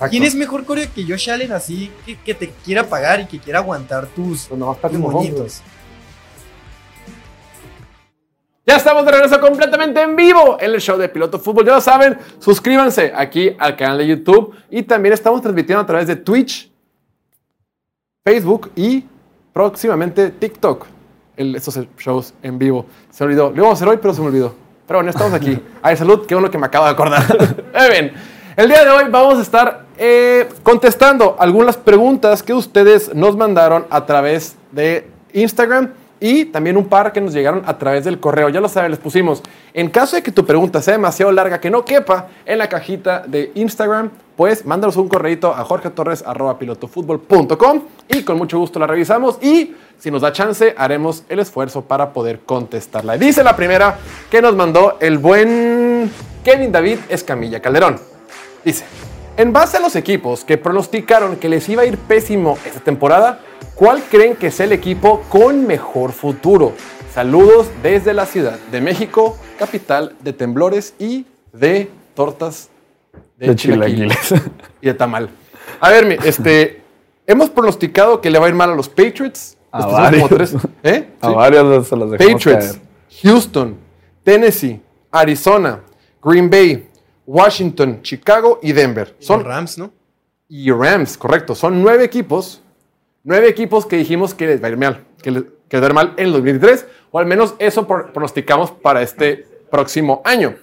¿Quién es mejor coreo que Josh Allen así que, que te quiera pagar y que quiera aguantar tus, Pues nomás tus moñitos? Ya estamos de regreso completamente en vivo en el show de Piloto Fútbol. Ya lo saben, suscríbanse aquí al canal de YouTube y también estamos transmitiendo a través de Twitch, Facebook y próximamente TikTok. El- estos shows en vivo. Se me olvidó. Lo íbamos a hacer hoy, pero se me olvidó. Pero bueno, estamos aquí. [laughs] Ay, salud, qué bueno que me acabo de acordar. [laughs] Muy bien. El día de hoy vamos a estar eh, contestando algunas preguntas que ustedes nos mandaron a través de Instagram y también un par que nos llegaron a través del correo. Ya lo saben, les pusimos. En caso de que tu pregunta sea demasiado larga, que no quepa en la cajita de Instagram, pues mándanos un correito a jorgetorres.pilotofutbol.com y con mucho gusto la revisamos y si nos da chance haremos el esfuerzo para poder contestarla. Dice la primera que nos mandó el buen Kevin David Escamilla Calderón. Dice, en base a los equipos que pronosticaron que les iba a ir pésimo esta temporada, ¿cuál creen que es el equipo con mejor futuro? Saludos desde la Ciudad de México, capital de temblores y de tortas de, De chilaquiles chilaquiles. [laughs] y de tamal. A ver, este, hemos pronosticado que le va a ir mal a los Patriots. A varios. tres, ¿eh? A Sí. varios se los Patriots, caer. Houston, Tennessee, Arizona, Green Bay, Washington, Chicago y Denver. Son Rams, ¿no? y Rams, correcto. Son nueve equipos. Nueve equipos que dijimos que les va a ir mal. Que les, que les va a ir mal en el 2023. O al menos eso pronosticamos para este próximo año.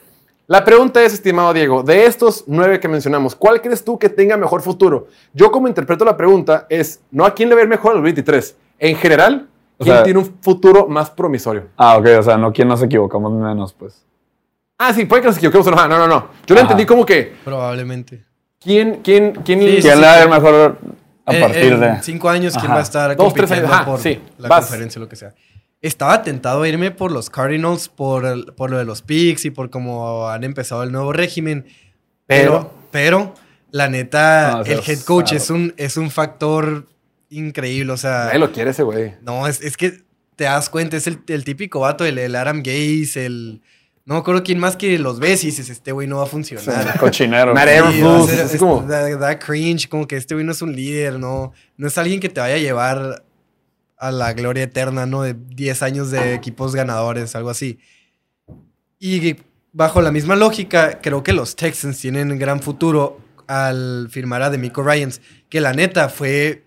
La pregunta es, estimado Diego, de estos nueve que mencionamos, ¿cuál crees tú que tenga mejor futuro? Yo como interpreto la pregunta es, no a quién le va a ir mejor el 23. En general, O ¿quién sea- tiene un futuro más promisorio? Ah, ok, o sea, no quién nos equivocamos menos, pues. Ah, sí, puede que nos equivoquemos. o No, no, no. no. Yo lo Ajá. entendí como que, Probablemente. ¿quién, quién, quién Sí, le- sí, ¿Quién le va a ir mejor a Eh, partir en de...? cinco años, ¿quién Ajá. va a estar Dos, tres compitiendo años, ajá, por sí, la vas. conferencia o lo que sea? Estaba tentado a irme por los Cardinals por, el- por lo de los picks y por cómo han empezado el nuevo régimen. Pero, pero, la neta, No, el head coach es un, es un factor increíble. O sea, Nadie lo quiere ese güey. no, es, es que te das cuenta, es el, el típico vato, el, el Adam Gaze, el... No me acuerdo quién más que los ves y dices, este güey no va a funcionar. Cochinero. [laughs] Sí, es- como- da, da cringe, como que este güey no es un líder, no, no es alguien que te vaya a llevar a la gloria eterna, ¿no? De 10 años de equipos ganadores, algo así. Y bajo la misma lógica, creo que los Texans tienen gran futuro al firmar a Demico Ryans, que la neta fue,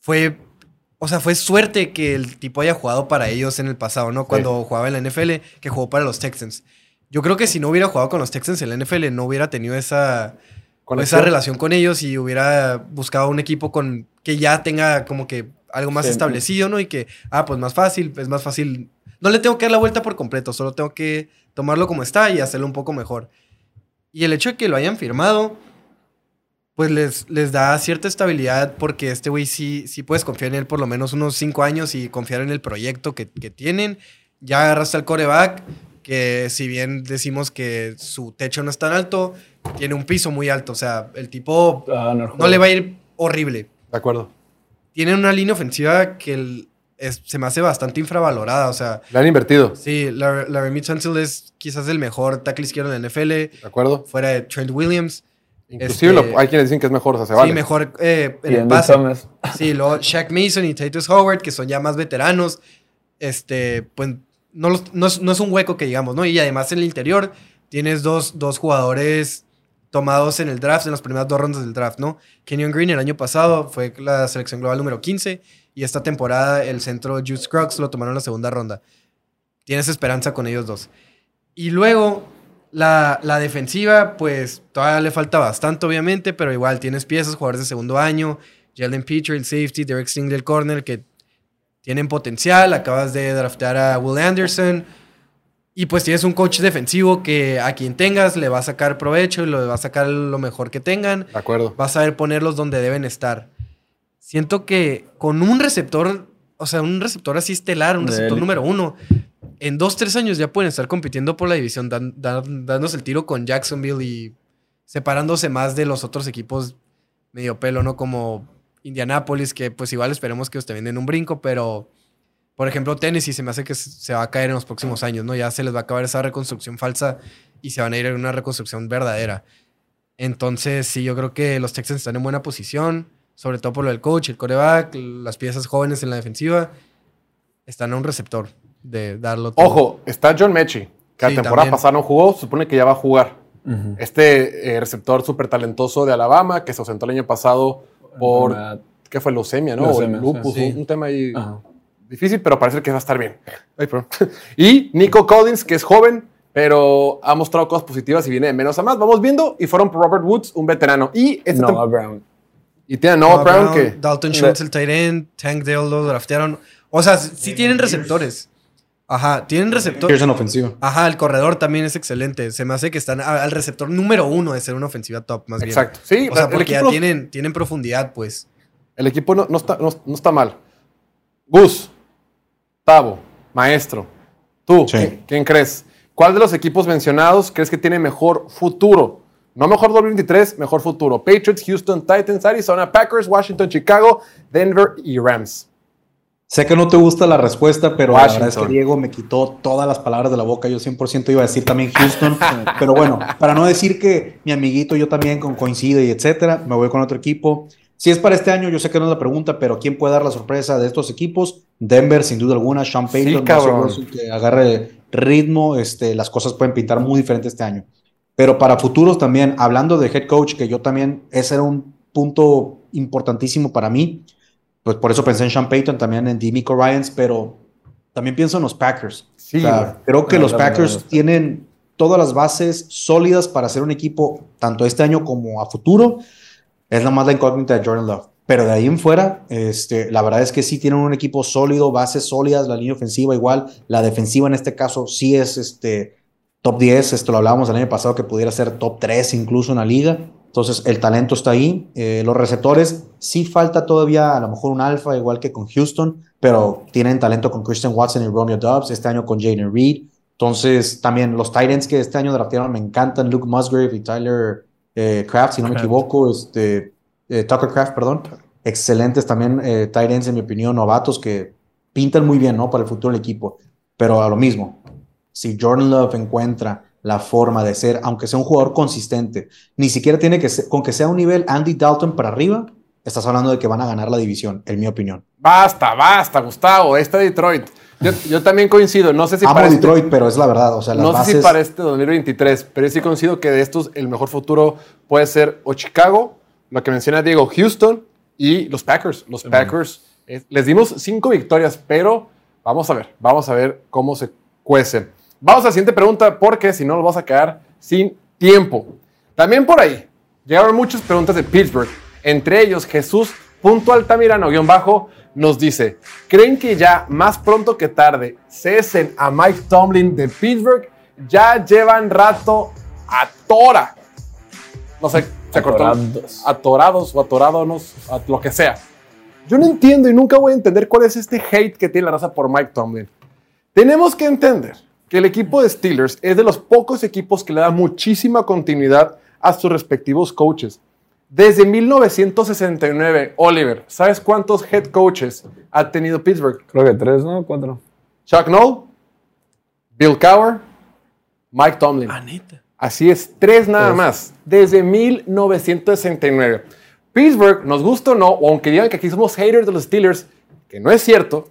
fue, o sea, fue suerte que el tipo haya jugado para ellos en el pasado, ¿no? Cuando jugaba en la NFL, que jugó para los Texans. Yo creo que si no hubiera jugado con los Texans en la NFL, no hubiera tenido esa, esa relación con ellos y hubiera buscado un equipo con que ya tenga como que algo más Sí. establecido, ¿no? Y que, ah, pues más fácil, es más fácil. No le tengo que dar la vuelta por completo, solo tengo que tomarlo como está y hacerlo un poco mejor. Y el hecho de que lo hayan firmado, pues les, les da cierta estabilidad porque este güey sí, sí puedes confiar en él por lo menos unos cinco años y confiar en el proyecto que, que tienen. Ya agarraste al coreback, que si bien decimos que su techo no es tan alto, tiene un piso muy alto. O sea, el tipo Ah, no le va a ir horrible. De acuerdo. Tienen una línea ofensiva que el- es- se me hace bastante infravalorada. O sea, Le han invertido. sí, Lar- Laramie Tunsil es quizás el mejor tackle izquierdo en la NFL, De acuerdo. fuera de Trent Williams. Inclusive Este- lo- hay quienes dicen que es mejor, o sea, se Sí, mejor eh, en Y el pase. Thomas. Sí, luego Shaq Mason y Titus Howard, que son ya más veteranos, este, pues no, los- no, es, no es un hueco que digamos, ¿no? Y además en el interior tienes dos, dos jugadores tomados en el draft, en las primeras dos rondas del draft, ¿no? Kenyon Green el año pasado fue la selección global número 15 y esta temporada el centro Juice Scruggs lo tomaron en la segunda ronda. Tienes esperanza con ellos dos. Y luego la, la defensiva, pues todavía le falta bastante, obviamente, pero igual tienes piezas, jugadores de segundo año, Jalen Petrie, el safety, Derek Stingley, el corner, que tienen potencial. Acabas de draftear a Will Anderson. Y pues tienes un coach defensivo que a quien tengas le va a sacar provecho y lo va a sacar lo mejor que tengan. De acuerdo. Vas a saber ponerlos donde deben estar. Siento que con un receptor, o sea, un receptor así estelar, un receptor número uno, en dos, tres años ya pueden estar compitiendo por la división, dan- dándose el tiro con Jacksonville y separándose más de los otros equipos medio pelo, ¿no? Como Indianapolis, que pues igual esperemos que os te den un brinco, pero por ejemplo Tennessee se me hace que se va a caer en los próximos años, ¿no? Ya se les va a acabar esa reconstrucción falsa y se van a ir en una reconstrucción verdadera. Entonces, sí, yo creo que los Texans están en buena posición, sobre todo por lo del coach, el coreback, las piezas jóvenes en la defensiva, están a un receptor de darlo todo. Ojo, está John Mechie, que Sí, la temporada también. pasada no jugó, se supone que ya va a jugar. Ujú. Este eh, receptor súper talentoso de Alabama, que se ausentó el año pasado por. ¿qué fue? Leucemia, ¿no? Leucemia, o lupus, sí. un, un tema ahí Ajá. difícil, pero parece que va a estar bien. Ay, [laughs] y Nico Collins, que es joven, pero ha mostrado cosas positivas y viene de menos a más. Vamos viendo, y fueron por Robert Woods, un veterano. Y, esta Noah Brown. y tiene a Noah Noah Brown, que... Dalton Schultz, el tight end, Tank Dale lo draftearon. O sea, sí tienen receptores. Ajá, tienen receptores. Pierce en ofensiva. Ajá, el corredor también es excelente. Se me hace que están al receptor número uno de ser una ofensiva top, más bien. Exacto. Sí, O sea, el porque ya tienen, tienen profundidad, pues. el equipo no, no está, no, no está mal. Gus, Tavo, Maestro, tú, Sí. ¿quién, quién crees? ¿Cuál de los equipos mencionados crees que tiene mejor futuro? No mejor 2023, mejor futuro. Patriots, Houston, Titans, Arizona, Packers, Washington, Chicago, Denver y Rams. Sé que no te gusta la respuesta, pero la verdad es Washington. que Diego me quitó todas las palabras de la boca. Yo 100% iba a decir también Houston. [laughs] pero bueno, para no decir que mi amiguito yo también con coincide y etcétera, me voy con otro equipo. Si es para este año, yo sé que no es la pregunta, pero ¿quién puede dar la sorpresa de estos equipos? Denver, sin duda alguna. Sean Payton, Sí, que agarre ritmo. Este, las cosas pueden pintar muy diferente este año. Pero para futuros también, hablando de head coach, que yo también, ese era un punto importantísimo para mí. Pues por eso pensé en Sean Payton, también en Demico Ryans, pero también pienso en los Packers. Sí, O sea, güey. creo que los Packers tienen todas las bases sólidas para ser un equipo, tanto este año como a futuro. Es la más la incógnita de Jordan Love. Pero de ahí en fuera, este, la verdad es que sí tienen un equipo sólido, bases sólidas, la línea ofensiva igual, la defensiva en este caso sí es este, top 10, esto lo hablábamos el año pasado que pudiera ser top 3 incluso en la liga. Entonces el talento está ahí. Eh, los receptores sí falta todavía a lo mejor un alfa igual que con Houston, pero tienen talento con Christian Watson y Romeo Dobbs, este año con Jaden Reed. Entonces también los Titans que este año draftearon me encantan, Luke Musgrave y Tyler eh, Kraft, si no me equivoco, este, eh, Tucker Kraft, perdón. Excelentes también eh, tight ends, en mi opinión, novatos que pintan muy bien, ¿no? Para el futuro del equipo. Pero a lo mismo, si Jordan Love encuentra la forma de ser, aunque sea un jugador consistente, ni siquiera tiene que ser, con que sea un nivel Andy Dalton para arriba, estás hablando de que van a ganar la división, en mi opinión. Basta, basta, Gustavo. Está Detroit. Yo, yo también coincido. No sé si Amo para este- Detroit, pero es la verdad. O sea, las no sé si para este 2023, pero sí coincido que de estos el mejor futuro puede ser o Chicago, lo que menciona Diego, Houston y los Packers. Los Packers eh, les dimos cinco victorias, pero vamos a ver, vamos a ver cómo se cuece. Vamos a la siguiente pregunta porque si no nos vamos a quedar sin tiempo. También por ahí llegaron muchas preguntas de Pittsburgh, entre ellos Jesús punto Altamirano guion bajo nos dice, ¿creen que ya más pronto que tarde cesen a Mike Tomlin de Pittsburgh? Ya llevan rato a Tora. No sé, se cortó. Atorados. Atorados o atorados, a lo que sea. Yo no entiendo y nunca voy a entender cuál es este hate que tiene la raza por Mike Tomlin. Tenemos que entender que el equipo de Steelers es de los pocos equipos que le da muchísima continuidad a sus respectivos coaches. Desde 1969, Oliver, ¿sabes cuántos head coaches ha tenido Pittsburgh? Creo que tres, ¿no? Cuatro. Chuck Noll, Bill Cowher, Mike Tomlin. Ah, neta. Así es, tres nada Tres. más, desde 1969. Pittsburgh, nos gusta o no, o aunque digan que aquí somos haters de los Steelers, que no es cierto,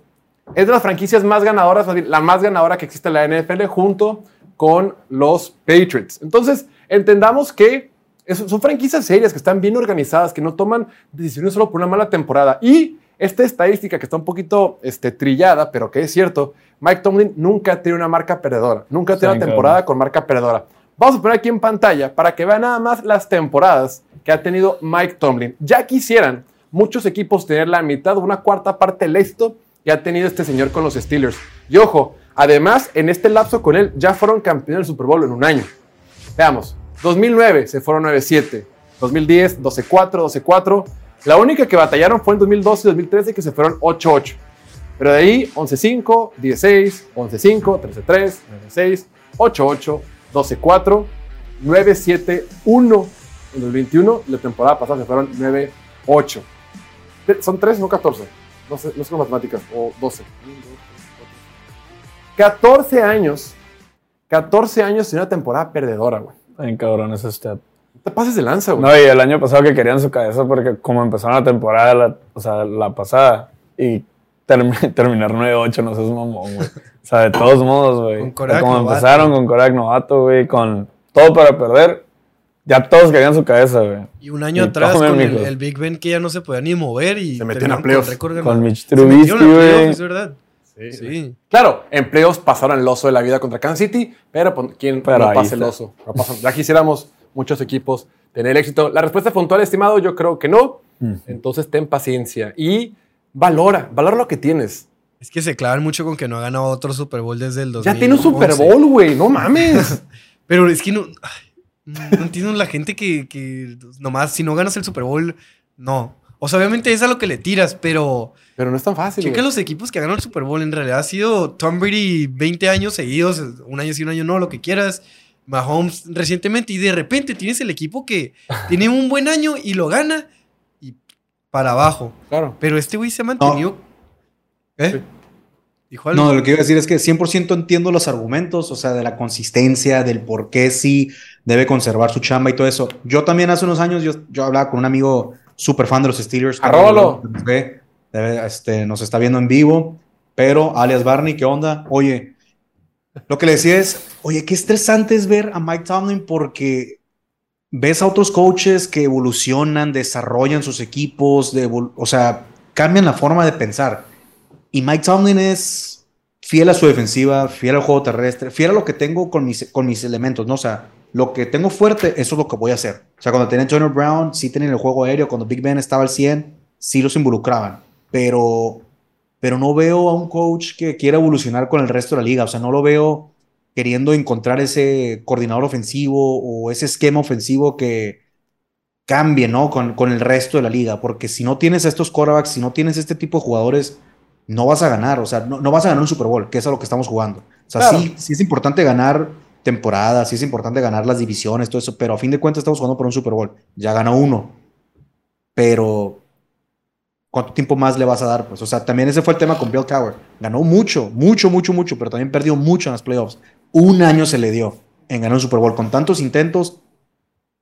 es de las franquicias más ganadoras, la más ganadora que existe en la NFL junto con los Patriots. Entonces, entendamos que son franquicias serias, que están bien organizadas, que no toman decisiones solo por una mala temporada. Y esta estadística que está un poquito este, trillada, pero que es cierto, Mike Tomlin nunca tenido una marca perdedora, nunca Sí, una temporada con marca perdedora. Vamos a poner aquí en pantalla para que vean nada más las temporadas que ha tenido Mike Tomlin. Ya quisieran muchos equipos tener la mitad una cuarta parte del éxito que ha tenido este señor con los Steelers. Y ojo, además, en este lapso con él ya fueron campeones del Super Bowl en un año. Veamos, 2009 se fueron 9-7, 2010 12-4, 12-4. La única que batallaron fue en 2012 y 2013 que se fueron 8-8. Pero de ahí 11-5, 16, 11-5, 13-3, 9-6, 8-8, 12-4, 9-7-1 en 2021. La temporada pasada se fueron 9-8. Te- Son 13, no 14. No sé, no sé las matemáticas. O 12. 14 años. 14 años y una temporada perdedora, güey. Bien cabrón ese step. No te pases de lanza, güey. No, y el año pasado que querían su cabeza porque como empezaron la temporada, la- o sea, la pasada, y termi- [laughs] terminar 9-8, no seas mamón, güey. O sea, de todos modos, güey. Con O sea, Korak Como novato. empezaron con Korak novato, güey, con todo para perder, ya todos querían su cabeza, güey. Y un año Y atrás con el, Big Ben que ya no se podía ni mover y Se metió en playoffs. con Con. Mitch Trubisky, a güey. es verdad. Sí. Sí. Claro, en playoffs pasaron el oso de la vida contra Kansas City, pero pues, ¿quién Pero no pasa el oso? No pasa- ya quisiéramos muchos equipos tener éxito. La respuesta puntual, estimado, yo creo que no. Entonces ten paciencia y valora, valora lo que tienes. Es que se clavan mucho con que no ha ganado otro Super Bowl desde el 2000. Ya tiene un Super Bowl, güey. No mames. [laughs] Pero es que no. ay, no entiendo la gente que, que nomás si no ganas el Super Bowl, no. O sea, obviamente es a lo que le tiras, pero. Pero no es tan fácil. Checa güey. los equipos que ganan el Super Bowl. En realidad ha sido Tom Brady 20 años seguidos, un año sí, un año no, lo que quieras. Mahomes recientemente, y de repente tienes el equipo que [laughs] tiene un buen año y lo gana y para abajo. Claro. Pero este güey se ha mantenido. ¿Eh? Sí. Dijo algo. No, lo que iba a decir es que 100% entiendo los argumentos, o sea, de la consistencia, del por qué sí debe conservar su chamba y todo eso. Yo también hace unos años, yo, yo hablaba con un amigo súper fan de los Steelers. Arróbalo. Este, nos está viendo en vivo, pero alias Barney, ¿qué onda? Oye, lo que le decía es, oye, qué estresante es ver a Mike Tomlin porque ves a otros coaches que evolucionan, desarrollan sus equipos, de o sea, cambian la forma de pensar. Y Mike Tomlin es fiel a su defensiva, fiel al juego terrestre, fiel a lo que tengo con mis, con mis elementos, ¿no? O sea, lo que tengo fuerte, eso es lo que voy a hacer. O sea, cuando tenía Turner Brown, sí tenían el juego aéreo, cuando Big Ben estaba al 100, sí los involucraban. Pero, pero no veo a un coach que quiera evolucionar con el resto de la liga. O sea, no lo veo queriendo encontrar ese coordinador ofensivo o ese esquema ofensivo que cambie, ¿no? Con, con el resto de la liga. Porque si no tienes a estos quarterbacks, si no tienes este tipo de jugadores, no vas a ganar. O sea, no, no vas a ganar un Super Bowl, que es a lo que estamos jugando. O sea, Claro. sí, sí es importante ganar temporadas, sí es importante ganar las divisiones, todo eso, pero a fin de cuentas estamos jugando por un Super Bowl. Ya ganó uno. Pero, ¿cuánto tiempo más le vas a dar? Pues, o sea, también ese fue el tema con Bill Tower. Ganó mucho, mucho, mucho, mucho, pero también perdió mucho en las playoffs. Un año se le dio en ganar un Super Bowl. Con tantos intentos,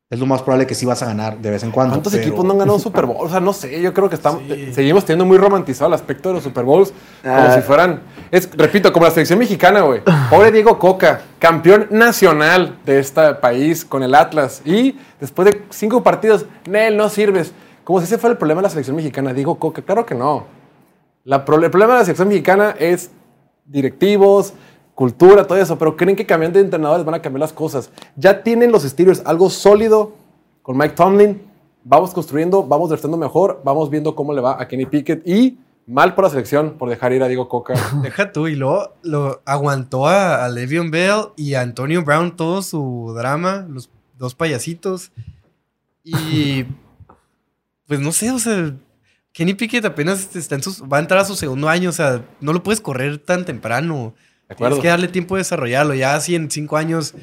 es lo más probable que sí vas a ganar de vez en cuando. ¿Cuántos pero- equipos no han ganado un [laughs] Super Bowl? O sea, no sé, yo creo que estamos, Sí. seguimos teniendo muy romantizado el aspecto de los Super Bowls, como Ah. si fueran, es, repito, como la selección mexicana, güey. [laughs] Pobre Diego Coca, campeón nacional de este país con el Atlas. Y después de cinco partidos, Nel, no sirves. Como si ese fuera el problema de la selección mexicana. Diego Coca, claro que no. La pro- el problema de la selección mexicana es directivos, cultura, todo eso, pero creen que cambiando de entrenadores van a cambiar las cosas. Ya tienen los Steelers algo sólido con Mike Tomlin. Vamos construyendo, vamos draftando mejor, vamos viendo cómo le va a Kenny Pickett y mal por la selección por dejar ir a Diego Coca. [laughs] Deja tú, y luego lo aguantó a, a Le'Veon Bell y a Antonio Brown todo su drama, los dos payasitos. Y pues no sé, o sea, Kenny Pickett apenas está en sus, va a entrar a su segundo año, o sea, no lo puedes correr tan temprano. De acuerdo. Tienes que darle tiempo de desarrollarlo. Ya así en cinco años.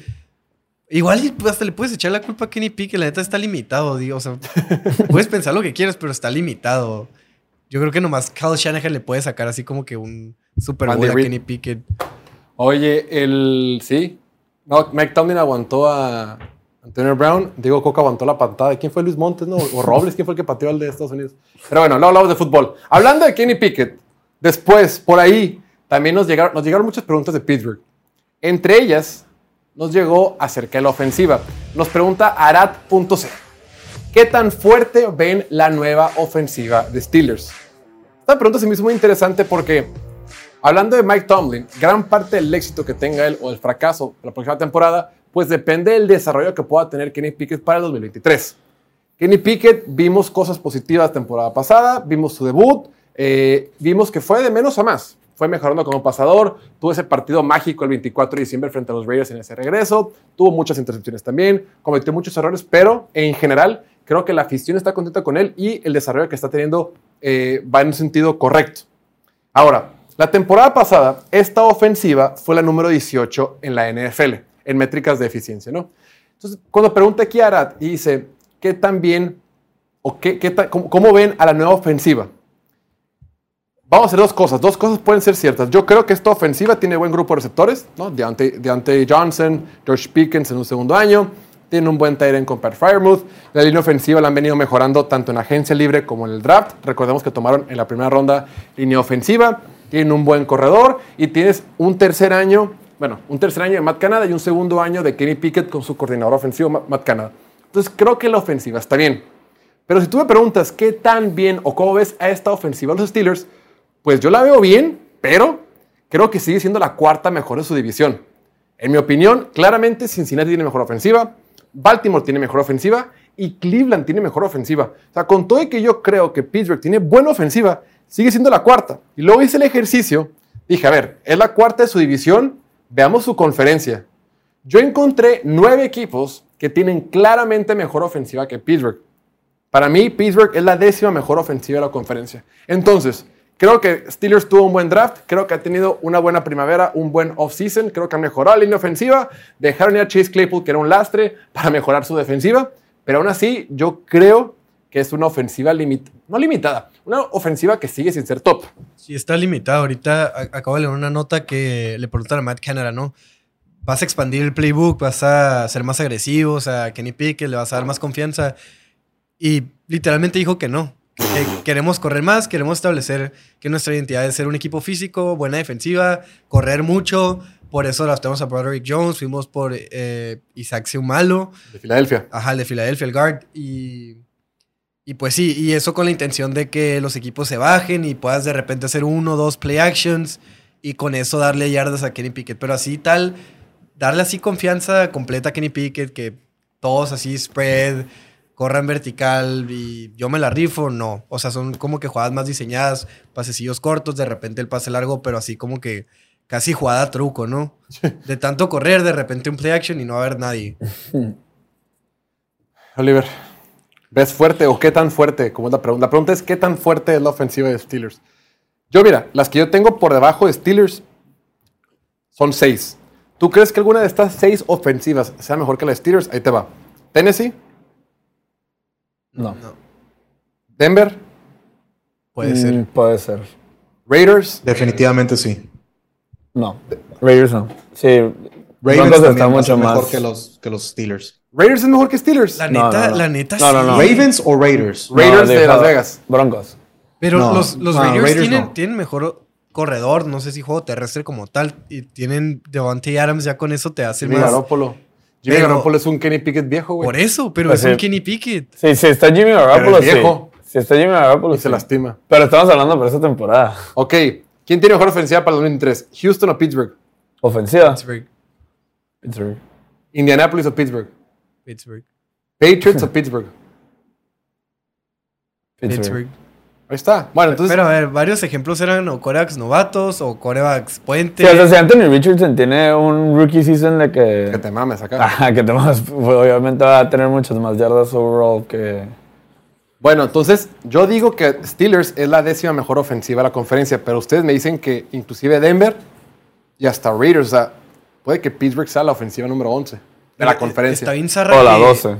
Igual hasta le puedes echar la culpa a Kenny Pickett, la neta está limitado, digo, o sea, [laughs] puedes pensar lo que quieras, pero está limitado. Yo creo que nomás Kyle Shanahan le puede sacar así como que un Super Bowl a. Kenny Pickett. Oye, el. Sí. No, Mike Tomlin aguantó a Antonio Brown. Diego Coca aguantó la patada. ¿Quién fue Luis Montes? No? O Robles, ¿quién fue el que pateó al de Estados Unidos? Pero bueno, no hablamos de fútbol. Hablando de Kenny Pickett, después, por ahí, también nos llegaron, muchas preguntas de Pittsburgh. Entre ellas, nos llegó acerca de la ofensiva. Nos pregunta Arad.c. ¿Qué tan fuerte ven la nueva ofensiva de Steelers? Esta pregunta se me hizo muy interesante porque Hablando de Mike Tomlin, gran parte del éxito que tenga él o el fracaso de la próxima temporada, pues depende del desarrollo que pueda tener Kenny Pickett para el 2023. Kenny Pickett, vimos cosas positivas temporada pasada, vimos su debut, eh, vimos que fue de menos a más. Fue mejorando como pasador, tuvo ese partido mágico el 24 de diciembre frente a los Raiders en ese regreso, tuvo muchas intercepciones también, cometió muchos errores, pero en general creo que la afición está contenta con él y el desarrollo que está teniendo eh, va en un sentido correcto. Ahora, la temporada pasada, esta ofensiva fue la número 18 en la NFL, en métricas de eficiencia, ¿no? Entonces, cuando pregunta aquí a Arad y dice, ¿qué tan bien o qué, cómo ven a la nueva ofensiva? Vamos a hacer dos cosas. Dos cosas pueden ser ciertas. Yo creo que esta ofensiva tiene buen grupo de receptores, ¿no? Deontay, Deontay Johnson, George Pickens en un segundo año. Tiene un buen tight end con Pat Firemouth. La línea ofensiva la han venido mejorando tanto en agencia libre como en el draft. Recordemos que tomaron en la primera ronda línea ofensiva. Tienen un buen corredor y tienes un tercer año, bueno, un tercer año de Matt Canada y un segundo año de Kenny Pickett con su coordinador ofensivo, Ma- Matt Canada. Entonces creo que la ofensiva está bien. Pero si tú me preguntas qué tan bien o cómo ves a esta ofensiva los Steelers, pues yo la veo bien, pero creo que sigue siendo la cuarta mejor de su división. En mi opinión, claramente Cincinnati tiene mejor ofensiva, Baltimore tiene mejor ofensiva y Cleveland tiene mejor ofensiva. O sea, con todo y que yo creo que Pittsburgh tiene buena ofensiva, sigue siendo la cuarta. Y luego hice el ejercicio, dije, a ver, es la cuarta de su división, veamos su conferencia. Yo encontré nueve equipos que tienen claramente mejor ofensiva que Pittsburgh. Para mí, Pittsburgh es la décima mejor ofensiva de la conferencia. Entonces, creo que Steelers tuvo un buen draft, creo que ha tenido una buena primavera, un buen offseason, creo que han mejorado la línea ofensiva, dejaron ir a Chase Claypool, que era un lastre, para mejorar su defensiva, pero aún así, yo creo que es una ofensiva limitada, no limitada, una ofensiva que sigue sin ser top. Sí, está limitado. Ahorita acabo de leer una nota que le preguntan a Matt Canada, ¿no? Vas a expandir el playbook, vas a ser más agresivo, o sea, Kenny Pickett le vas a dar más confianza. Y literalmente dijo que no. Que queremos correr más, queremos establecer que nuestra identidad es ser un equipo físico, buena defensiva, correr mucho. Por eso draftamos a Broderick Jones, fuimos por eh, Isaac Seumalo. De Filadelfia. Ajá, el de Filadelfia, el guard. Y, y pues sí, y eso con la intención de que los equipos se bajen y puedas de repente hacer uno o dos play actions y con eso darle yardas a Kenny Pickett. Pero así tal, darle así confianza completa a Kenny Pickett, que todos así spread, corran vertical y yo me la rifo, no. O sea, son como que jugadas más diseñadas, pasecillos cortos, de repente el pase largo, pero así como que casi jugada truco, ¿no? De tanto correr, de repente un play action y no va a haber nadie. [laughs] Oliver, ¿ves fuerte o qué tan fuerte? Como es la pregunta. La pregunta es qué tan fuerte es la ofensiva de Steelers. Yo, mira, las que yo tengo por debajo de Steelers son seis. ¿Tú crees que alguna de estas seis ofensivas sea mejor que la de Steelers? Ahí te va. Tennessee, No. Denver, Puede ser. Mm, puede ser. Raiders, Definitivamente sí. No. Raiders no. Sí. Ravens está mucho mejor más. que los, que los Steelers. Raiders es mejor que Steelers. La No, neta, no, no. la neta No, no, sí. no. ¿Ravens o Raiders? Raiders de Las Vegas. Broncos. Pero No, los, los no, Raiders, Raiders tienen, no. tienen mejor corredor, no sé si juego terrestre como tal, y tienen Devontae Adams, ya con eso te hace más. Garoppolo. Jimmy Pero- Garoppolo es un Kenny Pickett viejo, güey. Por eso, pero Pues es un. Kenny Pickett. Sí, sí, está Jimmy Garoppolo, Pero es viejo. sí. Si está Jimmy Garoppolo, Y se lastima. Pero estamos hablando por esta temporada. Ok. ¿Quién tiene mejor ofensiva para el 2023? ¿Houston o Pittsburgh? Ofensiva. Pittsburgh. Pittsburgh. ¿Indianapolis o Pittsburgh? Pittsburgh. ¿Patriots o Pittsburgh? Pittsburgh. Pittsburgh. Ahí está. Bueno, entonces. Pero a ver, varios ejemplos eran o corebacks novatos o corebacks puente. Sí, o sea, si Anthony Richardson tiene un rookie season de que... que te mames acá. Ajá, que te vas, [laughs] pues, obviamente va a tener muchas más yardas overall que... Bueno, entonces yo digo que Steelers es la décima mejor ofensiva de la conferencia, pero ustedes me dicen que inclusive Denver y hasta Raiders, o sea, puede que Pittsburgh sea la ofensiva número 11 de la Está conferencia. bien zarra O la que- 12.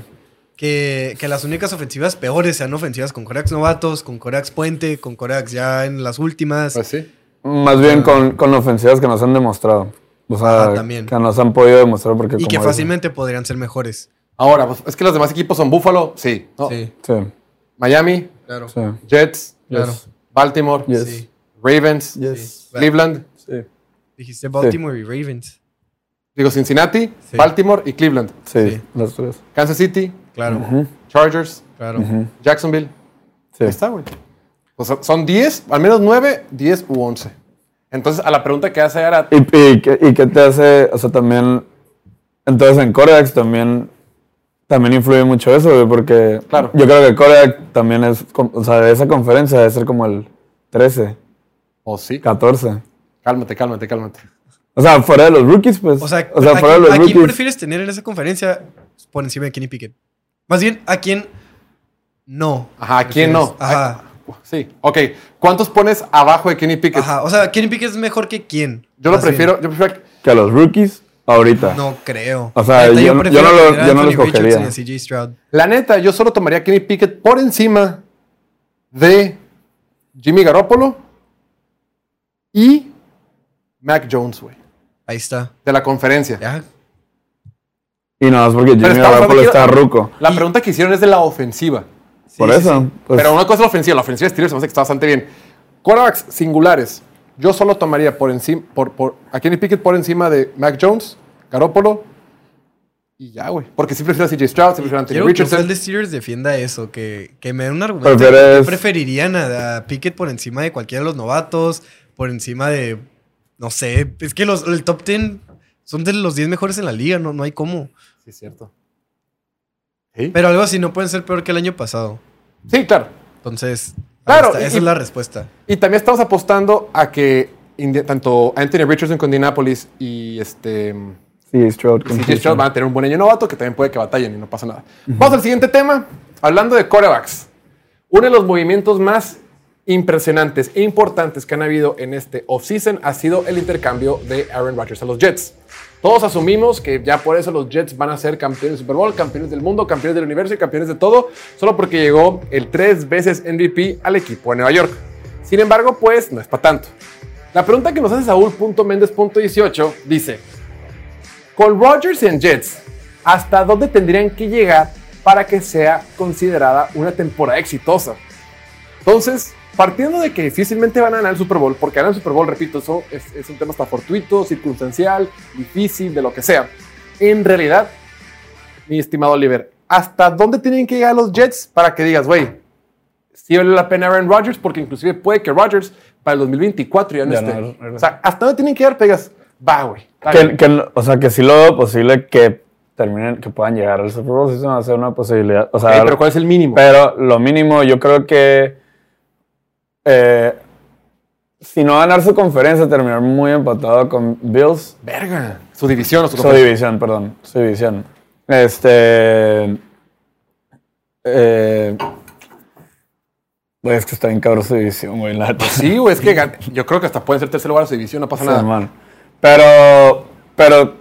Que, que las únicas ofensivas peores sean ofensivas con corebacks novatos, con corebacks puente, con corebacks ya en las últimas. Pues sí. Más bien con, con ofensivas que nos han demostrado. O sea, Ajá, también. que nos han podido demostrar porque y como que fácilmente podrían ser mejores. Ahora, pues, es que los demás equipos son Buffalo, sí. ¿no? Sí, Sí, Miami, claro. sí. Jets, Claro. Yes. Baltimore, Yes. Sí. Ravens, Yes. Cleveland, Sí. Dijiste Baltimore y Ravens. digo Cincinnati, Sí. Baltimore y Cleveland. Sí, Sí. los tres. Kansas City, Claro, Chargers, claro. Jacksonville. Sí. Ahí está, güey. O sea, son 10, al menos 9, 10 u 11. Entonces, a la pregunta que hace era, ¿Y, y, qué, y qué te hace, o sea, también, entonces en Coreax también, también influye mucho eso, güey, porque Claro. yo creo que Coreax también es, o sea, de esa conferencia debe ser como el 13, oh sí, 14. cálmate, cálmate, cálmate. O sea, fuera de los rookies, pues. O sea, ¿a, fuera de quién, los a quién rookies. prefieres tener en esa conferencia por encima de Kenny Pickett? Más bien, ¿a quién no? Ajá, ¿a quién no? Ajá. Sí, ok. ¿Cuántos pones abajo de Kenny Pickett? Ajá. O sea, Kenny Pickett es mejor que quién. Yo lo bien. prefiero, yo prefiero Que a los rookies, ahorita. No creo. O sea, Neta, yo- prefiero yo no lo- yo no lo Anthony escogería. Richardson y a CJ Stroud. La neta, yo solo tomaría a Kenny Pickett por encima de Jimmy Garoppolo y Mac Jones, güey, Ahí está. de la conferencia. Ya. Y nada más porque Jimmy Garoppolo está ruco. La pregunta que hicieron es de la ofensiva. Sí, Por eso. sí. pues, Pero una cosa es la ofensiva. La ofensiva de Steelers se me hace que está bastante bien. Quarterbacks singulares. Yo solo tomaría por encima, por, por, a Kenny Pickett por encima de Mac Jones, Garoppolo y ya, güey. Porque sí prefiero a CJ Stroud, sí prefiero a Anthony Quiero que el Richardson. de Steelers defienda eso, que, que me dé un argumento. Prefieres- que preferirían a, a Pickett por encima de cualquiera de los novatos, por encima de, no sé, es que los, el top 10 son de los 10 mejores en la liga, no, no hay cómo. Sí, es cierto. ¿Sí? Pero algo así no pueden ser peor que el año pasado. Sí, claro. Entonces, Claro, Ahí está, y- esa es la respuesta. Y también estamos apostando a que tanto Anthony Richardson con Indianapolis y este Sí, Stroud. con CJ Stroud van a tener un buen año novato que también puede que batallen y no pasa nada. Vamos al siguiente tema. Hablando de corebacks. Uno de los movimientos más impresionantes e importantes que han habido en este offseason ha sido el intercambio de Aaron Rodgers a los Jets. Todos asumimos que ya por eso los Jets van a ser campeones de Super Bowl, campeones del mundo, campeones del universo y campeones de todo, solo porque llegó el tres veces MVP al equipo de Nueva York. Sin embargo, pues no es para tanto. La pregunta que nos hace Saúl.méndez.18 dice, con Rodgers en Jets, ¿hasta dónde tendrían que llegar para que sea considerada una temporada exitosa? Entonces, partiendo de que difícilmente van a ganar el Super Bowl, porque ganar el Super Bowl, repito, eso es, es un tema hasta fortuito, circunstancial, difícil, de lo que sea. En realidad, mi estimado Oliver, ¿hasta dónde tienen que llegar los Jets para que digas, güey, sí vale la pena Aaron Rodgers? Porque inclusive puede que Rodgers para el 2024 ya no Ya esté. no, no, no. o sea, ¿hasta dónde tienen que llegar? Pegas, va, güey. está Que, bien". que no- o sea, que sí lo veo posible que terminen, que puedan llegar al Super Bowl. Sí se me hace una posibilidad. O sea, Ok, pero ¿cuál es el mínimo? Pero lo mínimo, yo creo que eh, si no ganar su conferencia, terminar muy empatado con Bills. Verga. Su división o su Su conferencia. división, perdón. Su división. Este. Eh, güey, es que está bien cabrón su división, güey. La. Sí, güey, es que [laughs] yo creo que hasta pueden ser tercer lugar a su división, no pasa Sí, nada. man. Pero, pero,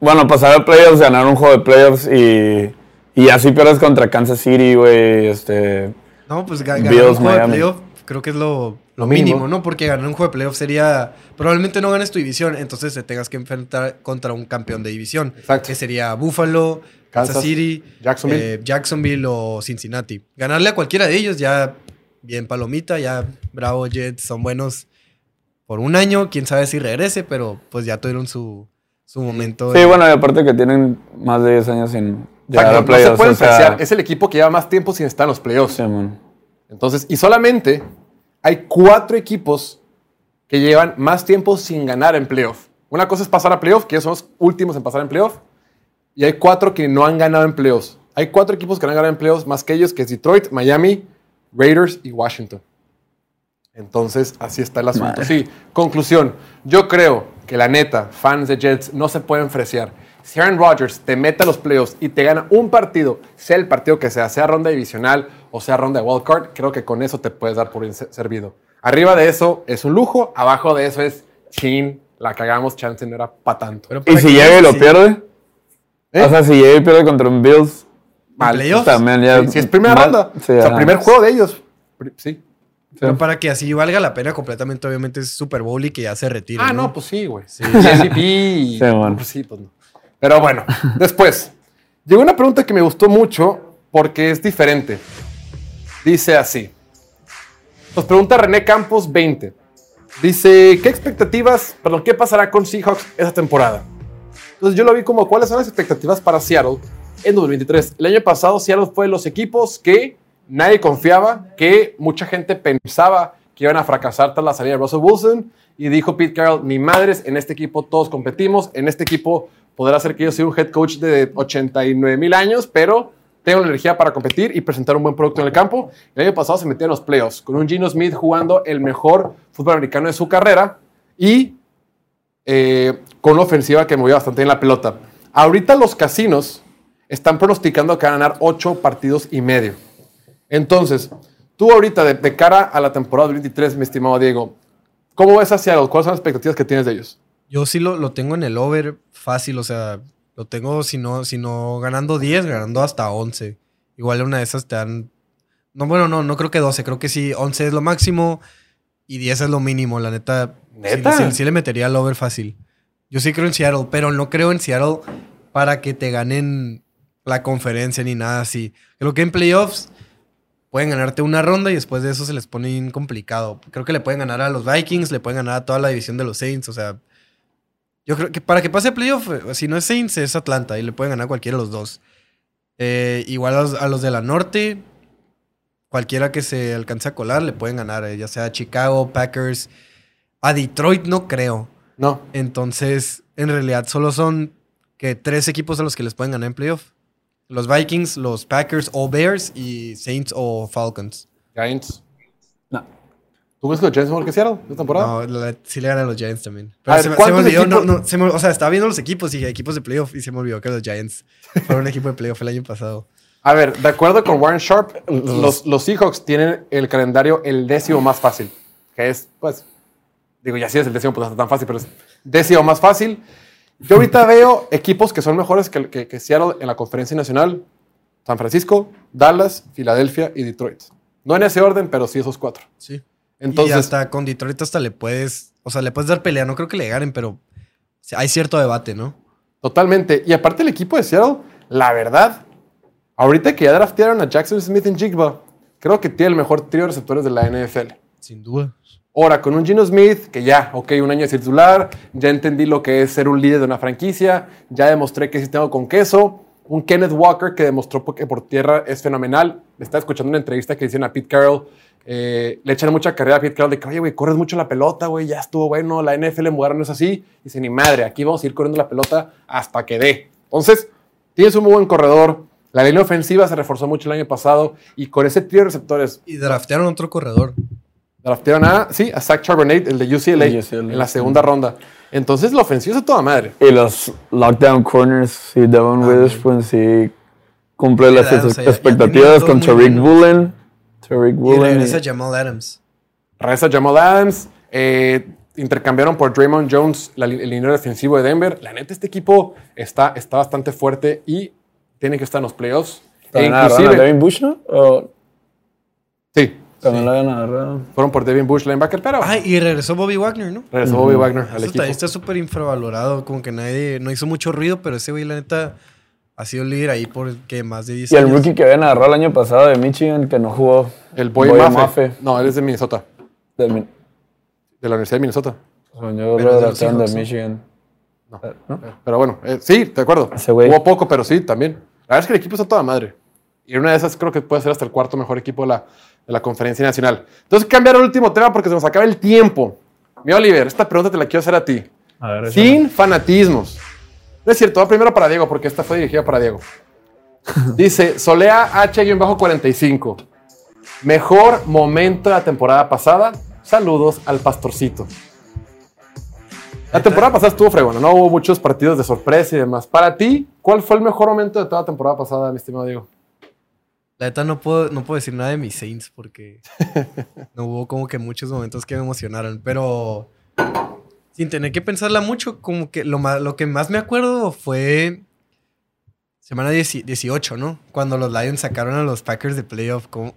bueno, pasar a playoffs, ganar un juego de playoffs y, y así pierdes contra Kansas City, güey. Este, No, pues ga- ganar Bills, un juego de Miami. Creo que es lo, mínimo. mínimo, ¿no? Porque ganar un juego de playoff sería... Probablemente no ganes tu división, entonces te tengas que enfrentar contra un campeón de división. Exacto. Que sería Buffalo, Kansas, Kansas, City, Jacksonville. eh, Jacksonville o Cincinnati. Ganarle a cualquiera de ellos ya bien palomita, ya bravo Jets, son buenos por un año. Quién sabe si regrese, pero pues ya tuvieron su, su momento. sí, de- bueno, y aparte que tienen más de 10 años sin llegar no, se playoffs. pueden o sea. Es el equipo que lleva más tiempo sin estar en los playoffs. sí, man. Entonces, y solamente hay cuatro equipos que llevan más tiempo sin ganar en playoff. Una cosa es pasar a playoff, que ellos son los últimos en pasar en playoff. Y hay cuatro que no han ganado en playoffs. Hay cuatro equipos que no han ganado en playoffs más que ellos, que es Detroit, Miami, Raiders y Washington. Entonces, así está el asunto. Madre. Sí, conclusión. Yo creo que la neta, fans de Jets no se pueden fresear. Si Aaron Rodgers te mete a los playoffs y te gana un partido, sea el partido que sea, sea ronda divisional o sea ronda de wildcard, creo que con eso te puedes dar por bien servido. Arriba de eso es un lujo, abajo de eso es chin, la cagamos, chance no era para tanto. Pero Y si llega y lo sí. pierde, ¿Eh? o sea, si llega y pierde contra un Bills, Mal. playoffs? también ya. Sí, si es primera mal- ronda, sí, o sea, ajá. primer juego de ellos. Sí. Pero para que así valga la pena completamente, obviamente es Super Bowl y que ya se retire. Ah, no, pues sí, güey. Sí. [laughs] MVP Sí, bueno. pues sí, pues no. Pero bueno, [laughs] después, llegó una pregunta que me gustó mucho porque es diferente. Dice así. Nos pregunta René Campos 20. Dice, ¿qué expectativas, perdón, qué pasará con Seahawks esa temporada? Entonces yo lo vi como, ¿cuáles son las expectativas para Seattle en 2023? El año pasado Seattle fue de los equipos que nadie confiaba, que mucha gente pensaba que iban a fracasar tras la salida de Russell Wilson. Y dijo Pete Carroll, ni madres, en este equipo todos competimos, en este equipo podrá ser que yo sea un head coach de 89 mil años, pero tengo la energía para competir y presentar un buen producto en el campo. El año pasado se metió en los playoffs con un Gino Smith jugando el mejor fútbol americano de su carrera y eh, con una ofensiva que movía bastante bien la pelota. Ahorita los casinos están pronosticando que van a ganar 8 partidos y medio. Entonces, tú ahorita, de, cara a la temporada 23, mi estimado Diego, ¿cómo ves a Seattle? ¿Cuáles son las expectativas que tienes de ellos? Yo sí lo, lo tengo en el over fácil, o sea, lo tengo si no, si no ganando 10, ganando hasta 11. Igual una de esas te dan... No, bueno, no, no creo que 12, creo que sí, 11 es lo máximo y 10 es lo mínimo, la neta. ¿Neta? Sí, sí le metería el over fácil. Yo sí creo en Seattle, pero no creo en Seattle para que te ganen la conferencia ni nada así. Creo que en playoffs pueden ganarte una ronda y después de eso se les pone bien complicado. Creo que le pueden ganar a los Vikings, le pueden ganar a toda la división de los Saints, o sea, yo creo que para que pase playoff, eh, si no es Saints, es Atlanta y le pueden ganar cualquiera de los dos. Eh, igual a los, a los de la norte, cualquiera que se alcance a colar le pueden ganar, eh, ya sea Chicago, Packers. A Detroit no creo. No. Entonces, en realidad solo son que tres equipos a los que les pueden ganar en playoff. Los Vikings, los Packers o Bears y Saints o Falcons. Giants. ¿Tú crees que los Giants son mejor que Seattle esta temporada? No, la- sí le ganan los Giants también. A Pero ver, se, me- se me ¿cuántos olvidó, no, equipos- no, se me- o sea, estaba viendo los equipos y equipos de playoff y se me olvidó que los Giants fueron un equipo de playoff el año pasado. A ver, de acuerdo con Warren Sharp, los, los Seahawks tienen el calendario el décimo más fácil, que es, pues, digo, ya si es el décimo, pues no está tan fácil, pero es décimo más fácil. Yo ahorita veo equipos que son mejores que, que, que Seattle en la conferencia nacional. San Francisco, Dallas, Filadelfia y Detroit. No en ese orden, pero sí esos cuatro. Sí. Entonces, y hasta con Detroit hasta le puedes, o sea, le puedes dar pelea. No creo que le ganen, pero hay cierto debate, ¿no? totalmente. Y aparte el equipo de Seattle, la verdad, ahorita que ya draftearon a Jackson Smith en Jigba, creo que tiene el mejor trío de receptores de la NFL. Sin duda. Ahora, con un Gino Smith, que ya, ok, un año de titular, ya entendí lo que es ser un líder de una franquicia, ya demostré que sí tengo con queso. Un Kenneth Walker que demostró que por tierra es fenomenal. Estaba escuchando una entrevista que hicieron a Pete Carroll. Eh, le echan mucha carrera a Pete Carroll de que, oye, güey, corres mucho la pelota, güey, ya estuvo bueno, la NFL en Moderno no es así. Dice, ni madre, aquí vamos a ir corriendo la pelota hasta que dé. Entonces, tienes un muy buen corredor. La línea ofensiva se reforzó mucho el año pasado y con ese trío de receptores Y draftearon otro corredor. Draftearon a, sí, a Zach Charbonnet, el de UCLA, en la segunda ronda. Entonces, la ofensiva es a toda madre. Y los lockdown corners, sí, Devon Witherspoon sí cumple las expectativas con todos muy Tariq. Woolen. Y regresa y- Jamal Adams. Regresa Jamal Adams. eh, intercambiaron por Draymond Jones la el liniero defensivo de Denver. La neta, este equipo está, está bastante fuerte y tiene que estar en los playoffs. E ¿También agarraron a inclusive, Devin Bush, no? ¿O sí, lo habían agarrado? fueron por Devin Bush, linebacker, pero Ay, y regresó Bobby Wagner, ¿no? regresó Bobby Wagner al Eso equipo. está- está súper infravalorado. Como que nadie, no hizo mucho ruido, pero ese güey, la neta, ha sido líder ahí por ¿qué? más de 10 Y el años. rookie que habían agarrado el año pasado de Michigan, que no jugó. El Boy, Boy Mafe. Mafe. No, él es de Minnesota, De, Mi- de la Universidad de Minnesota. es de. Michigan. No. Eh, ¿no? Pero bueno, eh, sí, de acuerdo. Hubo poco, pero sí, también. La verdad es que el equipo está toda madre. Y una de esas creo que puede ser hasta el cuarto mejor equipo de la, de la conferencia nacional. Entonces, cambiar el último tema porque se nos acaba el tiempo. Mi Oliver, esta pregunta te la quiero hacer a ti. A ver, Sin fanatismos. No es cierto, va primero para Diego porque esta fue dirigida para Diego. [laughs] Dice Solea H-45. Mejor momento de la temporada pasada. Saludos al pastorcito. La temporada pasada estuvo fregona, no hubo muchos partidos de sorpresa y demás. Para ti, ¿cuál fue el mejor momento de toda la temporada pasada, mi estimado Diego? La neta no puedo, no puedo decir nada de mis Saints porque [laughs] no hubo como que muchos momentos que me emocionaron. Pero sin tener que pensarla mucho, como que lo, ma- lo que más me acuerdo fue semana 10 18, ¿no? Cuando los Lions sacaron a los Packers de playoff. Como,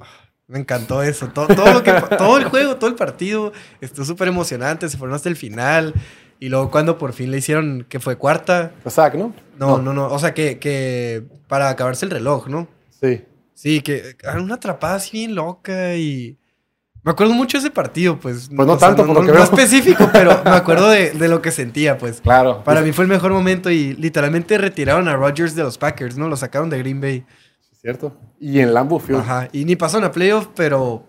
me encantó eso. Todo, todo, lo que, todo el juego, todo el partido estuvo súper emocionante. Se fueron hasta el final. Y luego cuando por fin le hicieron que fue cuarta. Zach, ¿no? No, no, no. O sea, que, que para acabarse el reloj, ¿no? Sí. Sí, que era una atrapada así bien loca y... Me acuerdo mucho de ese partido, pues. Pues no O sea, tanto, por no, lo que no veo. específico, pero [laughs] me acuerdo de, de lo que sentía, pues. Claro. Para mí fue el mejor momento y literalmente retiraron a Rodgers de los Packers, ¿no? Lo sacaron de Green Bay. Es cierto. Y en Lambeau Field. Ajá. Y ni pasaron a playoff, pero...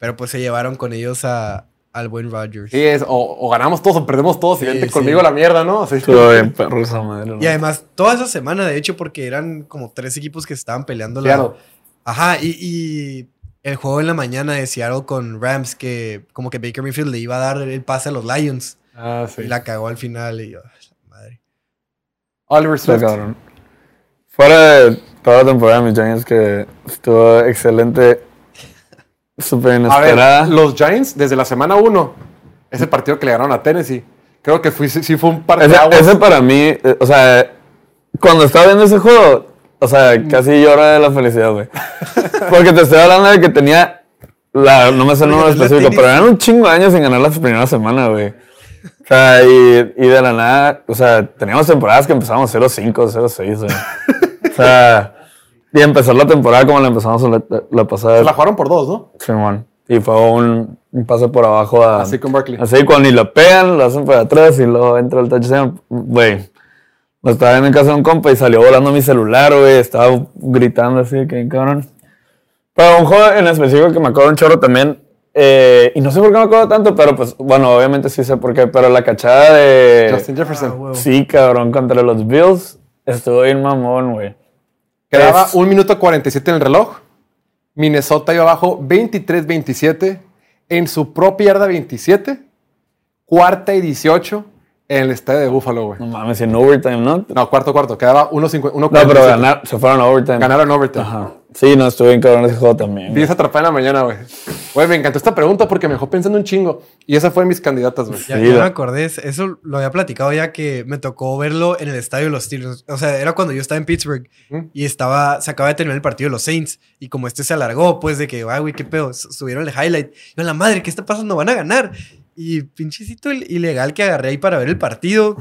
Pero pues se llevaron con ellos a, al buen Rodgers. Sí, es, o, o ganamos todos o perdemos todos y Sí, vente sí. conmigo a la mierda, ¿no? Sí. Estuvo bien perro esa madre. ¿no? Y además, toda esa semana, de hecho, porque eran como tres equipos que estaban peleando la... Seattle. Ajá, y, y el juego en la mañana de Seattle con Rams, que como que Baker Mayfield le iba a dar el pase a los Lions. Ah, sí. Y la cagó al final y yo, "Ay, la madre. Oliver Swift. Fuera de toda la temporada de mis Giants, que estuvo excelente, súper A inesperada. ver, los Giants, desde la semana 1, ese partido que le ganaron a Tennessee, creo que fui, sí fue un par de Ese, aguas. ese para mí, eh, o sea, cuando estaba viendo ese juego, o sea, casi llora de la felicidad, güey. Porque te estoy hablando de que tenía, la, no me sé el número específico, pero eran un chingo de años sin ganar la primera semana, güey. O sea, y, y de la nada, o sea, teníamos temporadas que empezamos 0-5, 0-6, güey. O sea, y empezar la temporada como la empezamos la, la pasada. Se la jugaron por dos, ¿no? Simón. Y fue un, un pase por abajo a. Así con Barkley. Así cuando ni lo pegan, lo hacen por atrás y luego entra el touchdown. Güey. Estaba viendo en casa de un compa y salió volando mi celular, güey. Estaba gritando así, que cabrón. Pero un juego en específico que me acuerdo un chorro también. eh, y no sé por qué me acuerdo tanto, pero pues, bueno, obviamente sí sé por qué. Pero la cachada de. Justin Jefferson. Ah. Sí, cabrón, contra los Bills. Estuvo bien mamón, güey. Quedaba Es- un minuto 47 en el reloj. Minnesota iba abajo 23-27. en su propia yarda 27, cuarta y 18 en el estadio de Buffalo, güey. No mames, en overtime, ¿no? No, cuarto, cuarto. Quedaba 1.50. No, pero ganar, se fueron a overtime. Ganaron overtime. Ajá. Sí, no, estuve bien cabrón ese juego también. Vi esa atrapada en la mañana, güey. Güey, me encantó esta pregunta porque me dejó pensando un chingo. Y esa fue de mis candidatas, güey. Ya, Sí, ya me acordé, eso lo había platicado ya que me tocó verlo en el estadio de los Steelers. O sea, era cuando yo estaba en Pittsburgh Ujú. y estaba, se acaba de terminar el partido de los Saints. Y como este se alargó, pues de que, ay, güey, qué pedo, subieron el highlight. Yo, la madre, ¿qué está pasando? Van a ganar. Y pinchecito il- ilegal que agarré ahí para ver el partido.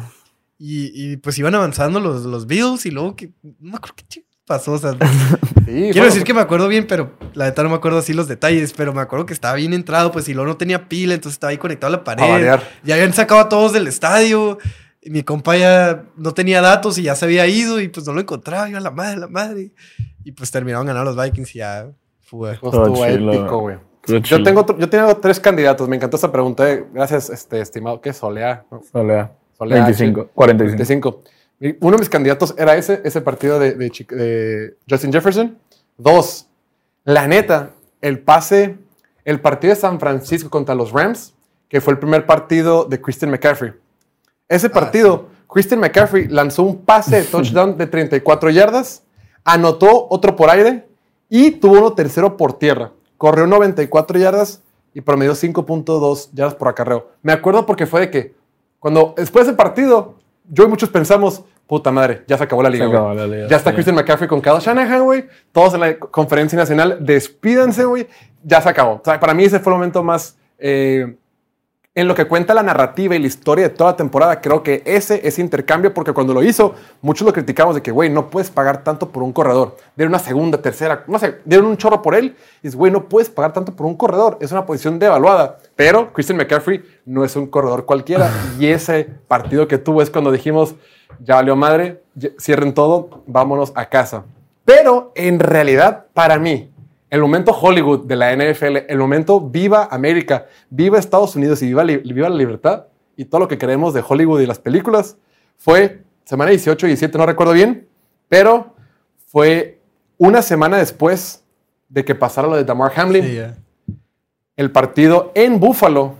Y, y, pues iban avanzando los, los Bills y luego que, no me acuerdo qué pasó. O sea, [laughs] Sí, Quiero bueno, decir que me acuerdo bien, pero la neta no me acuerdo así los detalles, pero me acuerdo que estaba bien entrado, pues y luego no tenía pila, entonces estaba ahí conectado a la pared. variar. Ya habían sacado a todos del estadio. Y mi compa ya no tenía datos y ya se había ido y pues no lo encontraba. Yo a la madre, la madre. Y pues terminaron ganando los Vikings y ya fue. Estuvo épico, güey. Estuvo Yo tengo, otro- yo tengo tres candidatos. Me encantó esta pregunta. eh. Gracias, este, estimado. ¿Qué? Solea. ¿no? Solea. Solea, 25, 45. 25. Y Uno de mis candidatos era ese, ese partido de, de Chi- de Justin Jefferson. Dos, la neta, el pase, el partido de San Francisco contra los Rams, que fue el primer partido de Christian McCaffrey. Ese partido, Christian McCaffrey lanzó un pase de [laughs] touchdown de 34 yardas, anotó otro por aire y tuvo uno tercero por tierra. Corrió 94 yardas y promedió 5.2 yardas por acarreo. Me acuerdo porque fue de que cuando después del partido, yo y muchos pensamos, puta madre, ya se acabó la liga. Se güey. acabó la liga, Ya está. Christian McCaffrey con Kyle Shanahan, güey. Todos en la conferencia nacional, despídanse, güey. Ya se acabó. O sea, para mí ese fue el momento más... eh, en lo que cuenta la narrativa y la historia de toda la temporada, creo que ese ese intercambio, porque cuando lo hizo, muchos lo criticamos de que, güey, no puedes pagar tanto por un corredor. Dieron una segunda, tercera, no sé, dieron un chorro por él. Y es, güey, no puedes pagar tanto por un corredor. Es una posición devaluada. Pero Christian McCaffrey no es un corredor cualquiera. y [laughs] ese partido que tuvo es cuando dijimos, ya valió madre, cierren todo, vámonos a casa. Pero en realidad, para mí, el momento Hollywood de la NFL, el momento viva América, viva Estados Unidos y viva, la libertad y todo lo que queremos de Hollywood y las películas, fue semana 18 y 17, no recuerdo bien, pero fue una semana después de que pasara lo de Damar Hamlin, Sí, el partido en Buffalo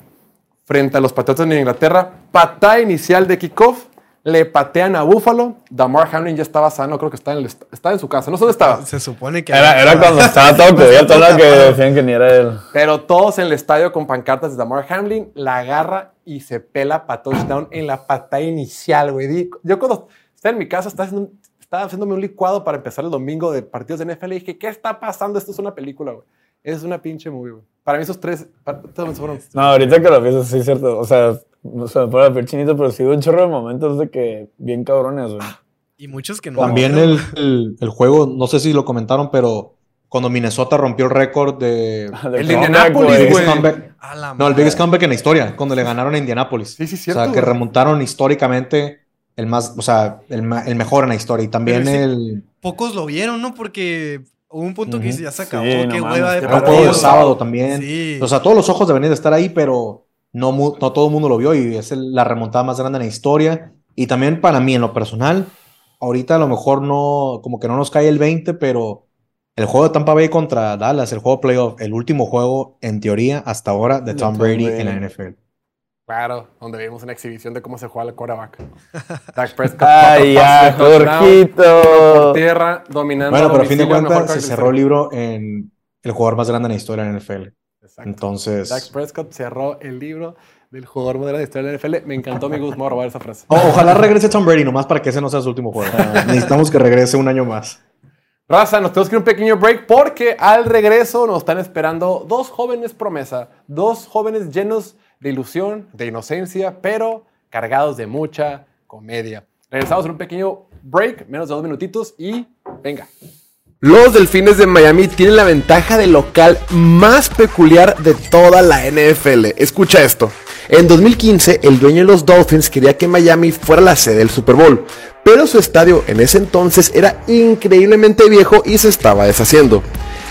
frente a los Patriotas de Inglaterra, patada inicial de kickoff, le patean a Buffalo, Damar Hamlin ya estaba sano, creo que estaba en, el en su casa, no sé dónde estaba. [laughs] Se supone que. Era, era cuando estaba todo cubierto, [laughs] que decían que ni era él. Pero todos en el estadio con pancartas de Damar Hamlin la agarra y se pela para touchdown en la patada inicial, güey. Yo cuando estaba en mi casa estaba, haciendo un- estaba haciéndome un licuado para empezar el domingo de partidos de NFL y dije, ¿qué está pasando? Esto es una película, güey. Es una pinche movie, güey. Para mí esos tres pa- todos fueron... No, ahorita que lo pienso, sí es cierto. O sea, no me puede ver chinito, pero sí hubo un chorro de momentos de que bien cabrones, güey. Y muchos que no. También no- el, el- el juego, no sé si lo comentaron, pero cuando Minnesota rompió el récord de... De El de Indianapolis, güey. no, el biggest comeback en la historia, cuando le ganaron a Indianapolis. Sí, sí, O cierto. sea, que remontaron históricamente el más, o sea, el, el mejor en la historia. Y también sí. el, Pocos lo vieron, ¿no? Porque hubo un punto que Ujú. dice, ya se acabó, Sí, no qué mames, hueva de el partido. de sábado también. Sí. O sea, todos los ojos deberían de estar ahí, pero no, no todo el mundo lo vio y es el- la remontada más grande en la historia. Y también para mí, en lo personal, ahorita a lo mejor no, como que no nos cae el 20, pero el juego de Tampa Bay contra Dallas, el juego playoff, el último juego, en teoría, hasta ahora, de De Tom Tom Brady Brady. en la NFL. Claro, donde vimos una exhibición de cómo se juega el quarterback. [laughs] Dak Prescott. Ay, ya, de por tierra, dominando. Bueno, pero a fin de cuentas se cerró el libro en el jugador más grande en la historia de la NFL. Exacto. Entonces, Dak Prescott cerró el libro del jugador moderno de historia de la NFL. Me encantó mi Gus, me voy a robar esa frase. o- ojalá regrese Tom Brady, nomás para que ese no sea su último juego. [laughs] Necesitamos que regrese un año más. Raza, nos tenemos que ir un pequeño break porque al regreso nos están esperando dos jóvenes promesa, dos jóvenes llenos de ilusión, de inocencia, pero cargados de mucha comedia. Regresamos en un pequeño break, menos de dos minutitos y venga. Los Delfines de Miami tienen la ventaja de local más peculiar de toda la NFL. Escucha esto. En 2015, el dueño de los Dolphins quería que Miami fuera la sede del Super Bowl, pero su estadio en ese entonces era increíblemente viejo y se estaba deshaciendo.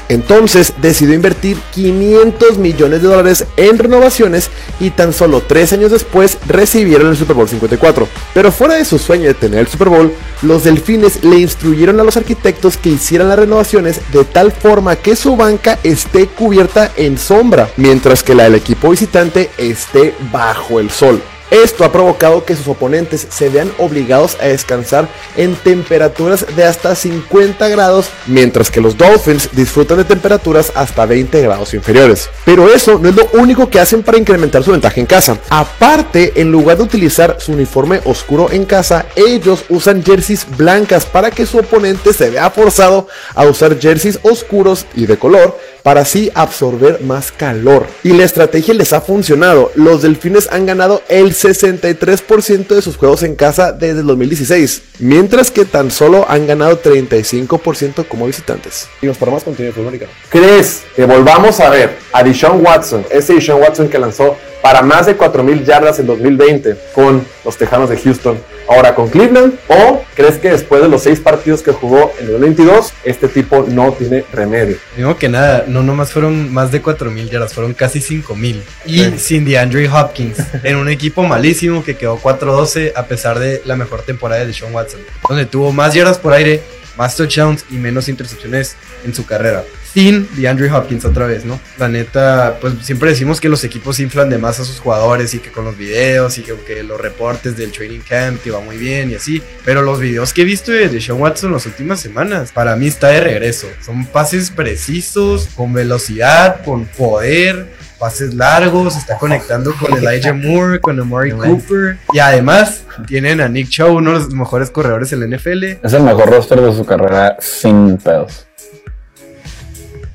Entonces decidió invertir 500 millones de dólares en renovaciones y tan solo tres años después recibieron el Super Bowl 54. Pero fuera de su sueño de tener el Super Bowl, los delfines le instruyeron a los arquitectos que hicieran las renovaciones de tal forma que su banca esté cubierta en sombra, mientras que la del equipo visitante esté bajo el sol. Esto ha provocado que sus oponentes se vean obligados a descansar en temperaturas de hasta 50 grados, mientras que los Dolphins disfrutan de temperaturas hasta 20 grados inferiores. Pero eso no es lo único que hacen para incrementar su ventaja en casa. Aparte, en lugar de utilizar su uniforme oscuro en casa, ellos usan jerseys blancas para que su oponente se vea forzado a usar jerseys oscuros y de color para así absorber más calor. Y la estrategia les ha funcionado. Los delfines han ganado el 63% de sus juegos en casa desde el 2016, mientras que tan solo han ganado 35% como visitantes. Y nos ponemos continuo fútbol ¿Crees que volvamos a ver a Deshaun Watson, ese Deshaun Watson que lanzó para más de 4.000 yardas en 2020 con los Tejanos de Houston, ahora con Cleveland? ¿O crees que después de los seis partidos que jugó en el 2022, este tipo no tiene remedio? Digo que nada, no nomás fueron más de 4.000 yardas, fueron casi 5.000. Y Sí. sin DeAndre Hopkins, [laughs] en un equipo malísimo que quedó 4-12 a pesar de la mejor temporada de Sean Watson, donde tuvo más yardas por aire, más touchdowns y menos intercepciones en su carrera. Sin DeAndre Hopkins otra vez, ¿no? La neta, pues siempre decimos que los equipos inflan de más a sus jugadores y que con los videos y que, que los reportes del training camp que va muy bien y así. Pero los videos que he visto de, de Sean Watson las últimas semanas, para mí está de regreso. Son pases precisos, con velocidad, con poder, pases largos, está conectando con [laughs] Elijah Moore, con Amari Cooper. Y además tienen a Nick Chubb, uno de los mejores corredores en la NFL. Es el mejor roster de su carrera sin pedos.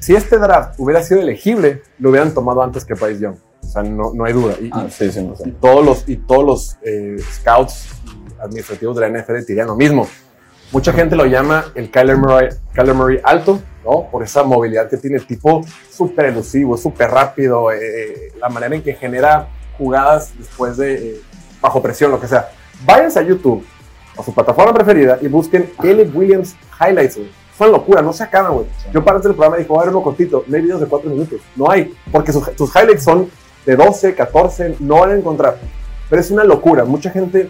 Si este draft hubiera sido elegible, lo hubieran tomado antes que Bryce Young. O sea, no, no hay duda. Y, Ah, y- sí, y 100%. todos los, y todos los eh, scouts y administrativos de la NFL dirían lo mismo. Mucha gente lo llama el Kyler Murray, Kyler Murray alto, ¿no? Por esa movilidad que tiene tipo, súper elusivo, súper rápido, eh, la manera en que genera jugadas después de eh, bajo presión, lo que sea. Váyanse a YouTube, a su plataforma preferida, y busquen Caleb Williams Highlights, una locura, no se acaban, güey. Yo antes del programa dije, voy a ver uno cortito, no hay videos de 4 minutos. No hay, porque sus, sus highlights son de 12, 14, no van a encontrar. Pero es una locura. Mucha gente,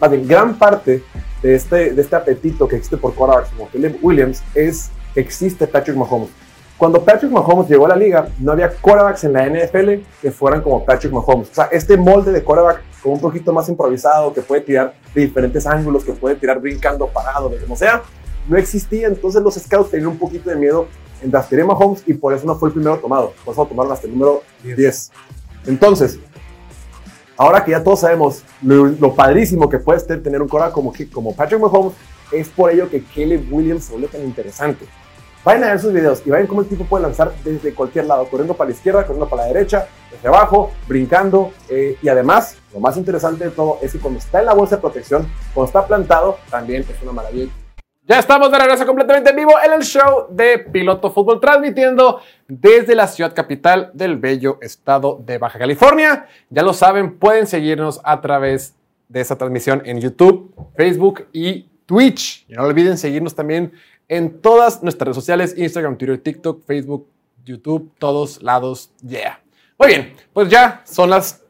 más bien, gran parte de este, de este apetito que existe por quarterbacks como Caleb Williams es que existe Patrick Mahomes. Cuando Patrick Mahomes llegó a la liga, no había quarterbacks en la NFL que fueran como Patrick Mahomes. O sea, este molde de quarterback como un poquito más improvisado, que puede tirar de diferentes ángulos, que puede tirar brincando, parado, de como sea, no existía. Entonces los scouts tenían un poquito de miedo en draftear a Mahomes y por eso no fue el primero tomado. Por eso lo tomaron hasta el número 10. Entonces, ahora que ya todos sabemos lo, lo padrísimo que puede ser tener un quarterback como, como Patrick Mahomes, es por ello que Caleb Williams se vuelve tan interesante. Vayan a ver sus videos y vayan cómo el tipo puede lanzar desde cualquier lado, corriendo para la izquierda, corriendo para la derecha, desde abajo, brincando. eh, y además, lo más interesante de todo es que cuando está en la bolsa de protección, cuando está plantado, también es una maravilla. Ya estamos de regreso completamente en vivo en el show de Piloto Fútbol, transmitiendo desde la ciudad capital del bello estado de Baja California. Ya lo saben, pueden seguirnos a través de esta transmisión en YouTube, Facebook y Twitch. Y no olviden seguirnos también en todas nuestras redes sociales, Instagram, Twitter, TikTok, Facebook, YouTube, todos lados. Yeah. Muy bien, pues ya son las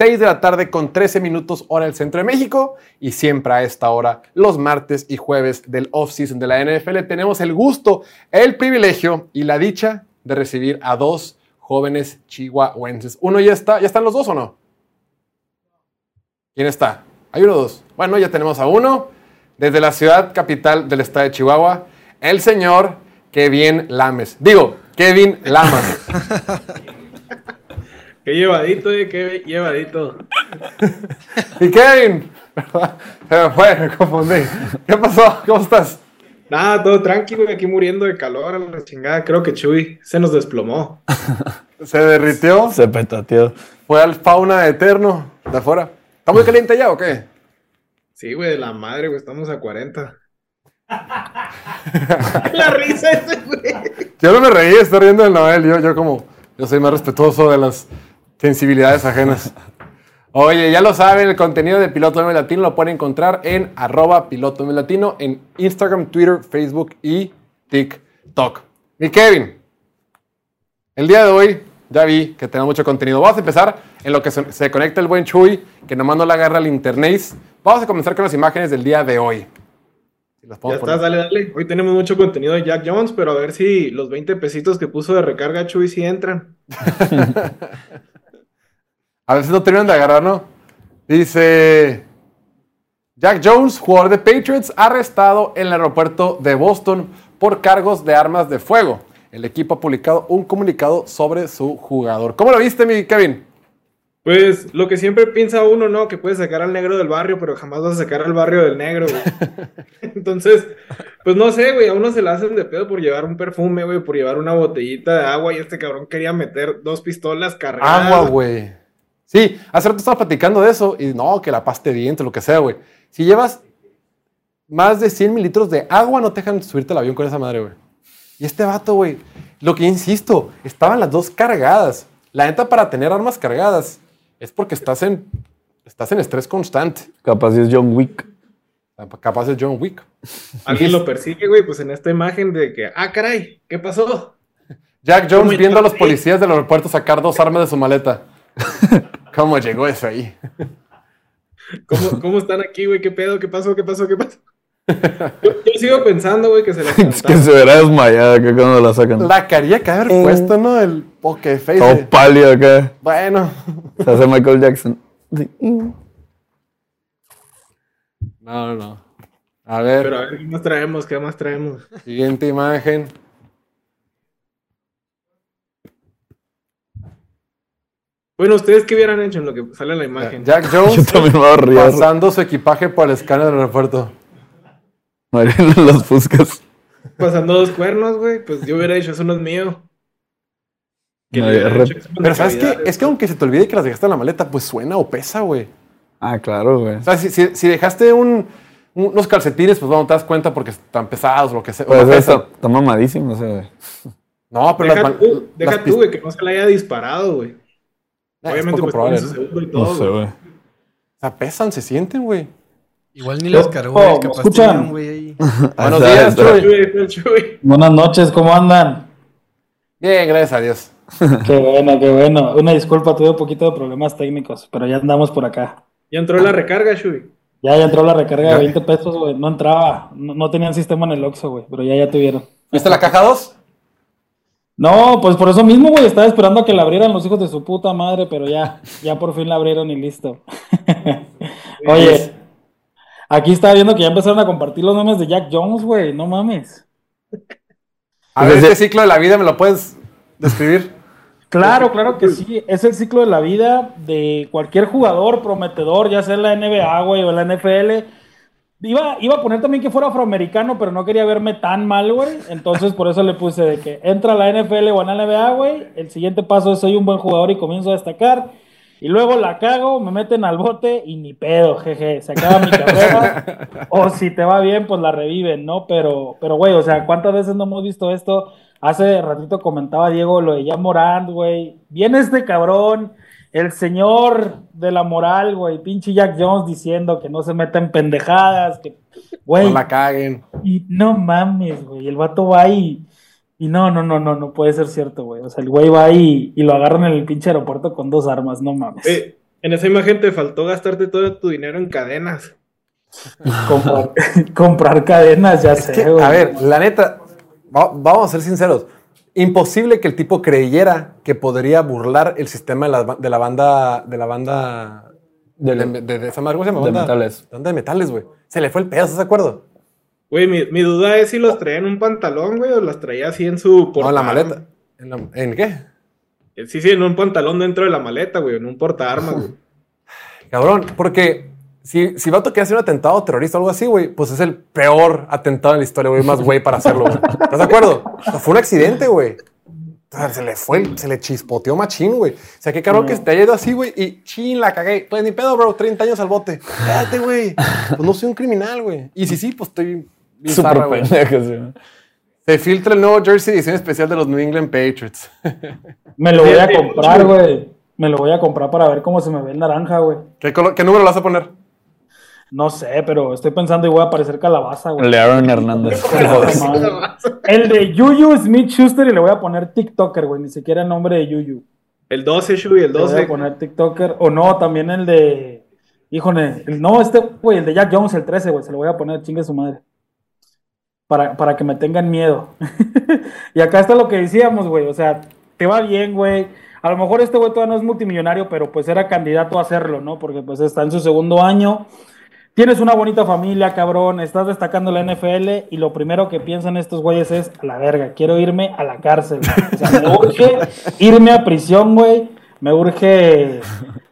6 de la tarde con 13 minutos hora del centro de México y siempre a esta hora, los martes y jueves del off-season de la NFL, tenemos el gusto, el privilegio y la dicha de recibir a dos jóvenes chihuahuenses. Uno ya está, ¿ya están los dos o no? ¿Quién está? Hay uno o dos. Bueno, ya tenemos a uno desde la ciudad capital del estado de Chihuahua, el señor Kevin Lames. Digo, Kevin Lamas. [laughs] Qué llevadito, eh, qué llevadito. [laughs] y Kevin, se me fue, me confundí. ¿Qué pasó? ¿Cómo estás? Nada, todo tranquilo, aquí muriendo de calor a la chingada. Creo que Chuy se nos desplomó. [laughs] Se derritió, Se petateó. fue al fauna eterno de afuera. ¿Está muy caliente ya o qué? Sí, güey, de la madre, güey, estamos a 40. [laughs] la risa ese, güey. Yo no me reí, estoy riendo del Noel. Yo, yo como, yo soy más respetuoso de las sensibilidades ajenas. Oye, ya lo saben, el contenido de Piloto M Latino lo pueden encontrar en arroba Piloto M Latino en Instagram, Twitter, Facebook y TikTok. Mi Kevin, El día de hoy ya vi que tenemos mucho contenido. Vamos a empezar en lo que se, conecta el buen Chuy, que nomás no le agarra el internet. Vamos a comenzar con las imágenes del día de hoy. Las Ya podemos estás, poner. dale, dale. Hoy tenemos mucho contenido de Jack Jones, pero a ver si los 20 pesitos que puso de recarga Chuy sí entran. [laughs] A veces no terminan de agarrar, ¿no? Dice Jack Jones, jugador de Patriots, arrestado en el aeropuerto de Boston por cargos de armas de fuego. El equipo ha publicado un comunicado sobre su jugador. ¿Cómo lo viste, mi Kevin? Pues lo que siempre piensa uno, ¿no? Que puedes sacar al negro del barrio, pero jamás vas a sacar al barrio del negro, güey. [laughs] Entonces, pues no sé, güey, a uno se le hacen de pedo por llevar un perfume, güey, por llevar una botellita de agua y este cabrón quería meter dos pistolas cargadas. Agua, güey. Sí, hace rato estaba platicando de eso y no, que la pasta de dientes, lo que sea, güey. Si llevas más de 100 mililitros de agua, no te dejan subirte al avión con esa madre, güey. Y este vato, güey, lo que insisto, estaban las dos cargadas. La neta, para tener armas cargadas, es porque estás en, estás en estrés constante. Capaz es John Wick. Capaz de John Wick. Alguien lo persigue, güey, pues en esta imagen de que, ah, caray, ¿qué pasó? Jack Jones ¿Cómo viendo a los policías del aeropuerto sacar dos armas de su maleta. [laughs] ¿Cómo llegó eso ahí? ¿Cómo, cómo están aquí, güey? ¿Qué pedo? ¿Qué pasó? ¿Qué pasó? ¿Qué pasó? Yo, yo sigo pensando, güey, que se les [laughs] Es que se verá desmayada acá cuando la sacan. La carilla que haber Eh. puesto, ¿no? El pokeface. Todo de- pálido acá. Bueno. Se hace Michael Jackson. Sí. No, no, no. A ver, Pero a ver, ¿qué más traemos? ¿Qué más traemos? siguiente imagen. Bueno, ¿ustedes qué hubieran hecho en lo que sale en la imagen? Jack [laughs] Yo Jones también me voy a reír. pasando su equipaje por el escáner del aeropuerto. Mariano [laughs] las fuscas. Pasando dos cuernos, güey, pues yo hubiera dicho, eso no es mío. Que No, re- Pero ¿sabes qué? Es que aunque se te olvide que las dejaste en la maleta, pues suena o pesa, güey. Ah, claro, güey. O sea, si, si- si dejaste un- un- unos calcetines, pues bueno, te das cuenta porque están pesados o lo que sea. o Pues está, está mamadísimo, o sea, güey. No, pero Deja las, tú, las deja tú, güey, que no se le haya disparado, güey. Es Obviamente, poco pues probable, ¿no? seguro y No todo, sé, güey. güey. O sea, pesan, se sienten, güey. Igual ni las Oh, cargó, oh, güey. ¿me Capaz escuchan? güey. [laughs] Buenos días, Chuy. Buenas noches, ¿cómo andan? Bien, gracias a Dios. [laughs] Qué bueno, qué bueno. Una disculpa, tuve un poquito de problemas técnicos, pero ya andamos por acá. Ya entró la recarga, Chuy. Ya, ya entró la recarga de 20 pesos, güey. No entraba, no, no tenían sistema en el Oxxo, güey, pero ya, ya tuvieron. ¿Viste la caja 2? No, pues por eso mismo, güey, estaba esperando a que la abrieran los hijos de su puta madre, pero ya, ya por fin la abrieron y listo. [laughs] Oye, aquí estaba viendo que ya empezaron a compartir los memes de Jack Jones, güey, no mames. A ver, este ciclo de la vida, ¿me lo puedes describir? [laughs] Claro, claro que sí. Es el ciclo de la vida de cualquier jugador prometedor, ya sea en la NBA, güey, o en la NFL. Iba, iba a poner también que fuera afroamericano, pero no quería verme tan mal, güey. Entonces, por eso le puse de que entra a la NFL o a la NBA, güey. El siguiente paso es soy un buen jugador y comienzo a destacar. Y luego la cago, me meten al bote y ni pedo, jeje. Se acaba mi carrera. [laughs] o si te va bien, pues la reviven, ¿no? Pero, pero, güey, o sea, ¿cuántas veces no hemos visto esto? Hace ratito comentaba Diego lo de Jan Morant, güey. Viene este cabrón, el señor de la moral, güey. Pinche Jack Jones diciendo que no se meta en pendejadas, que, güey. No la caguen. Y no mames, güey. El vato va y. Y no, no, no, no, no puede ser cierto, güey. O sea, el güey va y, y lo agarran en el pinche aeropuerto con dos armas, no mames. Eh, en esa imagen te faltó gastarte todo tu dinero en cadenas. Comprar, [laughs] comprar cadenas, ya Es sé, que, güey. a ver, la neta, va- vamos a ser sinceros. Imposible que el tipo creyera que podría burlar el sistema de la, de la banda. De la banda. De, de- de- de esa madre, ¿cómo se llama? De Banda- metales. Banda de metales, güey. Se le fue el pedo, ¿estás de acuerdo? Güey, mi, mi duda es si los traía en un pantalón, güey, o las traía así en su No, en la maleta. ¿En, la- ¿en qué? Eh, Sí, sí, en un pantalón dentro de la maleta, güey, en un portaarmas, güey. Cabrón, porque si, si Vato quiere hacer un atentado terrorista o algo así, güey, pues es el peor atentado en la historia, güey, más güey para hacerlo, güey. ¿Estás de acuerdo? O sea, fue un accidente, güey. O sea, se le fue, se le chispoteó machín, güey. O sea, qué cabrón que te haya ido así, güey, y chin, la cagué. Pues ni pedo, bro, 30 años al bote. Espérate, güey. Pues no soy un criminal, güey. Y si sí, pues estoy bien Súper pendejo, sí. Se filtra el nuevo jersey edición especial de los New England Patriots. [laughs] Me lo voy a comprar, güey. Me lo voy a comprar para ver cómo se me ve el naranja, güey. ¿Qué, qué número le vas a poner? No sé, pero estoy pensando y voy a parecer calabaza, güey. Aaron Hernández. [laughs] El de Yuyu Smith Schuster y le voy a poner TikToker, güey. Ni siquiera el nombre de Yuyu. El 12, Shui, el Le voy 12. a poner TikToker. O no, también el de. Híjole, el- no, este, güey, el de Jack Jones, el 13, güey. Se lo voy a poner, chingue su madre. Para, para que me tengan miedo. [laughs] y acá está lo que decíamos, güey. O sea, te va bien, güey. A lo mejor este güey todavía no es multimillonario, pero pues era candidato a hacerlo, ¿no? Porque pues está en su segundo año. Tienes una bonita familia, cabrón, estás destacando en la NFL y lo primero que piensan estos güeyes es, a la verga, quiero irme a la cárcel. güey". O sea, me urge irme a prisión, güey. Me urge,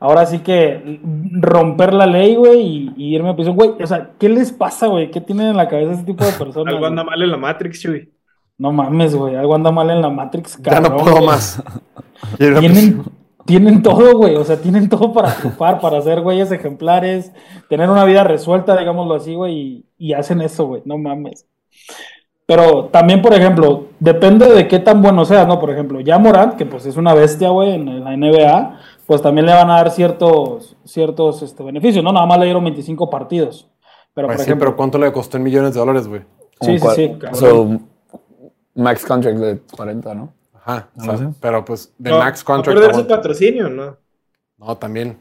ahora sí que romper la ley, güey, y, y irme a prisión, güey. O sea, ¿qué les pasa, güey? ¿Qué tienen en la cabeza ese tipo de personas? Algo anda güey? mal en la Matrix, Shui. No mames, güey, algo anda mal en la Matrix, Ya no cabrón, puedo güey. más. [laughs] Tienen, tienen [laughs] todo, güey. O sea, tienen todo para triunfar, para ser güeyes ejemplares, tener una vida resuelta, digámoslo así, güey, y, y hacen eso, güey. No mames. Pero también, por ejemplo, depende de qué tan bueno seas, ¿no? Por ejemplo, ya Morant, que pues es una bestia, güey, en la NBA, pues también le van a dar ciertos, ciertos este, beneficios, ¿no? Nada más le dieron 25 partidos. Pero, Pues por sí, ejemplo, pero ¿cuánto le costó en millones de dólares, güey? Sí, sí, sí, cabrón. So, max contract de 40, ¿no? Ajá. o sea, sé. pero pues de No, max no contract. perder su patrocinio, ¿no? No, también.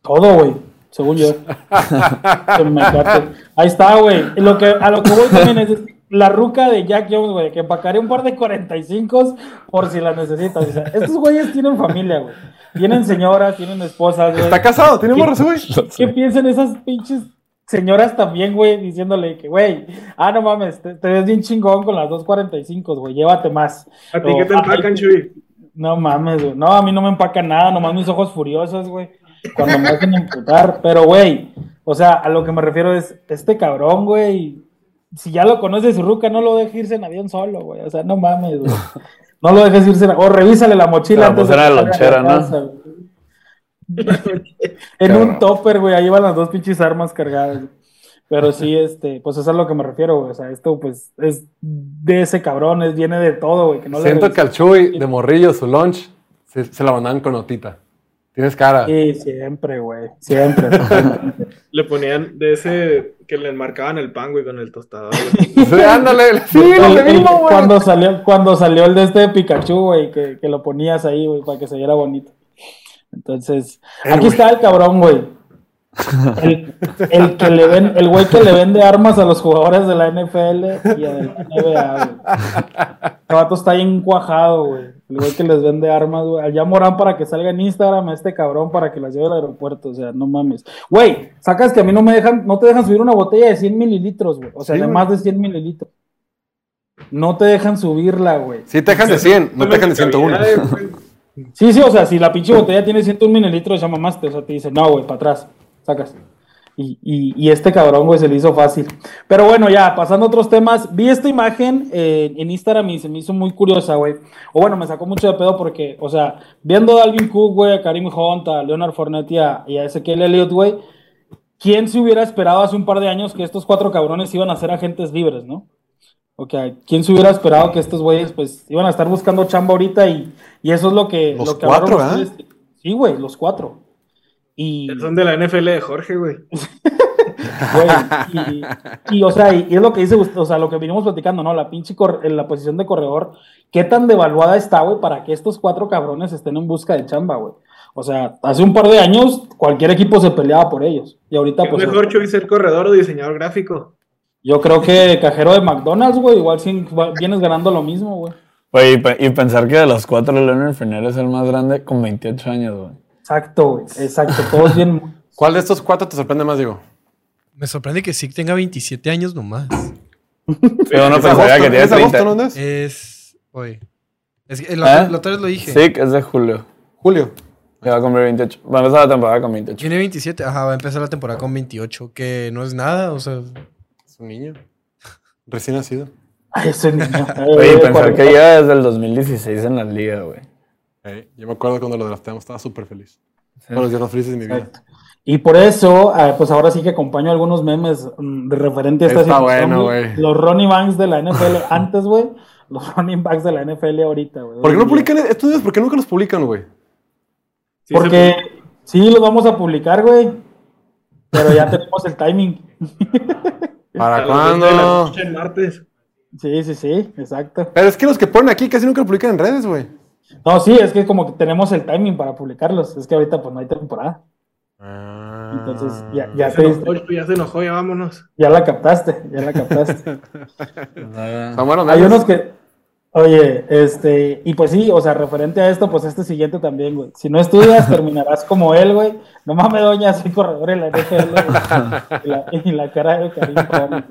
Todo, güey, según yo. [laughs] Ahí está, güey. Lo que, a lo que voy también es la ruca de Jack Jones, güey, que empacaré un par de 45 por si la necesitas. O sea, estos güeyes tienen familia, güey. Tienen señoras, tienen esposas, güey. Está casado, tiene morras, güey. [laughs] ¿Qué piensan esas pinches señoras también, güey? Diciéndole que, güey, ah, no mames, te, te ves bien chingón con las 2.45, güey, llévate más. ¿A ti qué te "Ay, empacan, Shui? no mames, güey. No, a mí no me empaca nada, nomás mis ojos furiosos, güey. Cuando me hacen emputar. Pero, güey, o sea, a lo que me refiero es, este cabrón, güey, si ya lo conoces su ruca, no lo dejes irse en avión solo, güey. O sea, no mames, güey. No lo dejes irse, en- o revísale la mochila La antes en la lonchera, de ¿no? casa, [laughs] en un topper, güey, ahí van las dos pinches armas cargadas. güey. Pero sí, este, pues eso es a lo que me refiero, güey. O sea, esto, pues, es de ese cabrón, es, viene de todo, güey. Que no le Siento que al. Chuy de morrillo, su lunch, se, se la mandaban con notita. Tienes cara. Sí, siempre, güey. Siempre. [laughs] Le ponían de ese que le enmarcaban el pan, güey, con el tostador. [laughs] Sí, ándale. Sí, lo mismo, güey. cuando salió, cuando salió el de este de Pikachu, güey, que, que lo ponías ahí, güey, para que se viera bonito. Entonces, aquí güey. está el cabrón, güey. El, el que le ven, el güey que le vende armas a los jugadores de la NFL y a la NBA, güey. El vato está ahí encuajado, güey. El güey que les vende armas, güey. Allá Morán para que salga en Instagram a este cabrón para que las lleve al aeropuerto. O sea, no mames. Güey, sacas que a mí no me dejan, no te dejan subir una botella de 100 mililitros, güey. O sea, Sí, de güey. más de 100 mililitros. No te dejan subirla, güey. Sí, te dejan de 100, no te dejan de 101. Sí, sí, o sea, si la pinche botella tiene 101 mililitros, ya mamaste. O sea, te dice, no, güey, para atrás. Sacas. Y, y- este cabrón, güey, se le hizo fácil. Pero bueno, ya, pasando a otros temas. Vi esta imagen eh, en Instagram y se me hizo muy curiosa, güey. O bueno, me sacó mucho de pedo porque, o sea, viendo a Dalvin Cook, güey, a Karim Hunt, a Leonard a, y a Ezequiel Elliott, güey. ¿Quién se hubiera esperado hace un par de años que estos cuatro cabrones iban a ser agentes libres, no? O sea, ¿quién se hubiera esperado que estos güeyes, pues, iban a estar buscando chamba ahorita y, y eso es lo que... Los lo que cuatro, ustedes. Sí, güey, los cuatro. Y, Son de la NFL de Jorge, güey. [laughs] güey, y, y, o sea, y, y es lo que dice, usted, o sea, lo que vinimos platicando, ¿no? La pinche, cor- en la posición de corredor, ¿qué tan devaluada está, güey, para que estos cuatro cabrones estén en busca de chamba, güey? O sea, hace un par de años cualquier equipo se peleaba por ellos. Y ahorita, ¿Es pues, mejor, Chuy, ser corredor o diseñador gráfico? Yo creo que cajero de McDonald's, güey, igual sí vienes ganando lo mismo, güey. Güey, y, pe- y pensar que de los cuatro, Leonard Fournette es el más grande con 28 años, güey. Exacto, güey, exacto, todos bien... ¿Cuál de estos cuatro te sorprende más, Diego? Me sorprende que Zeke tenga 27 años nomás. Pero uno ¿Es pensaría agosto? que tiene ¿Es agosto, 30. no es? Es. Oye. Es que la, ¿Eh? la otra vez lo dije. Sí, que es de julio. Julio. Ya va a cumplir 28. Va a empezar la temporada con 28. Tiene 27. Ajá, va a empezar la temporada con 28. Que no es nada. O sea. Es un niño. Recién nacido. [laughs] Ay, ese niño. Oye, Eh, pensar que lleva desde el 2016 en la liga, güey. Ey, yo me acuerdo cuando lo drafteamos, estaba súper feliz. Todos los días más felices de mi vida. Exacto. Y por eso, ah, pues ahora sí que acompaño algunos memes mm, de referente a esta Está situación. bueno, güey. Los running backs de la NFL [laughs] antes, güey. Los running backs de la NFL ahorita, güey. ¿Por qué no en publican estos videos? ¿Por qué nunca los publican, güey? Sí, Porque sí, los vamos a publicar, güey. Pero ya tenemos el timing. [laughs] ¿Para A la cuándo? noche el martes. Sí, sí, sí, exacto. Pero es que los que ponen aquí casi nunca lo publican en redes, güey. No, sí, es que como que tenemos el timing para publicarlos. Es que ahorita pues no hay temporada. Entonces, ya, ya, Ya se te enojó, ya se enojó, ya vámonos. ya la captaste, ya la captaste. [laughs] Son buenos Hay unos que, oye, este, y pues sí, o sea, referente a esto, pues este siguiente también, güey. Si no estudias, [laughs] terminarás como él, güey. No mames, doña, soy corredor en la NFL, güey. Y la, y la cara de Karim Khan.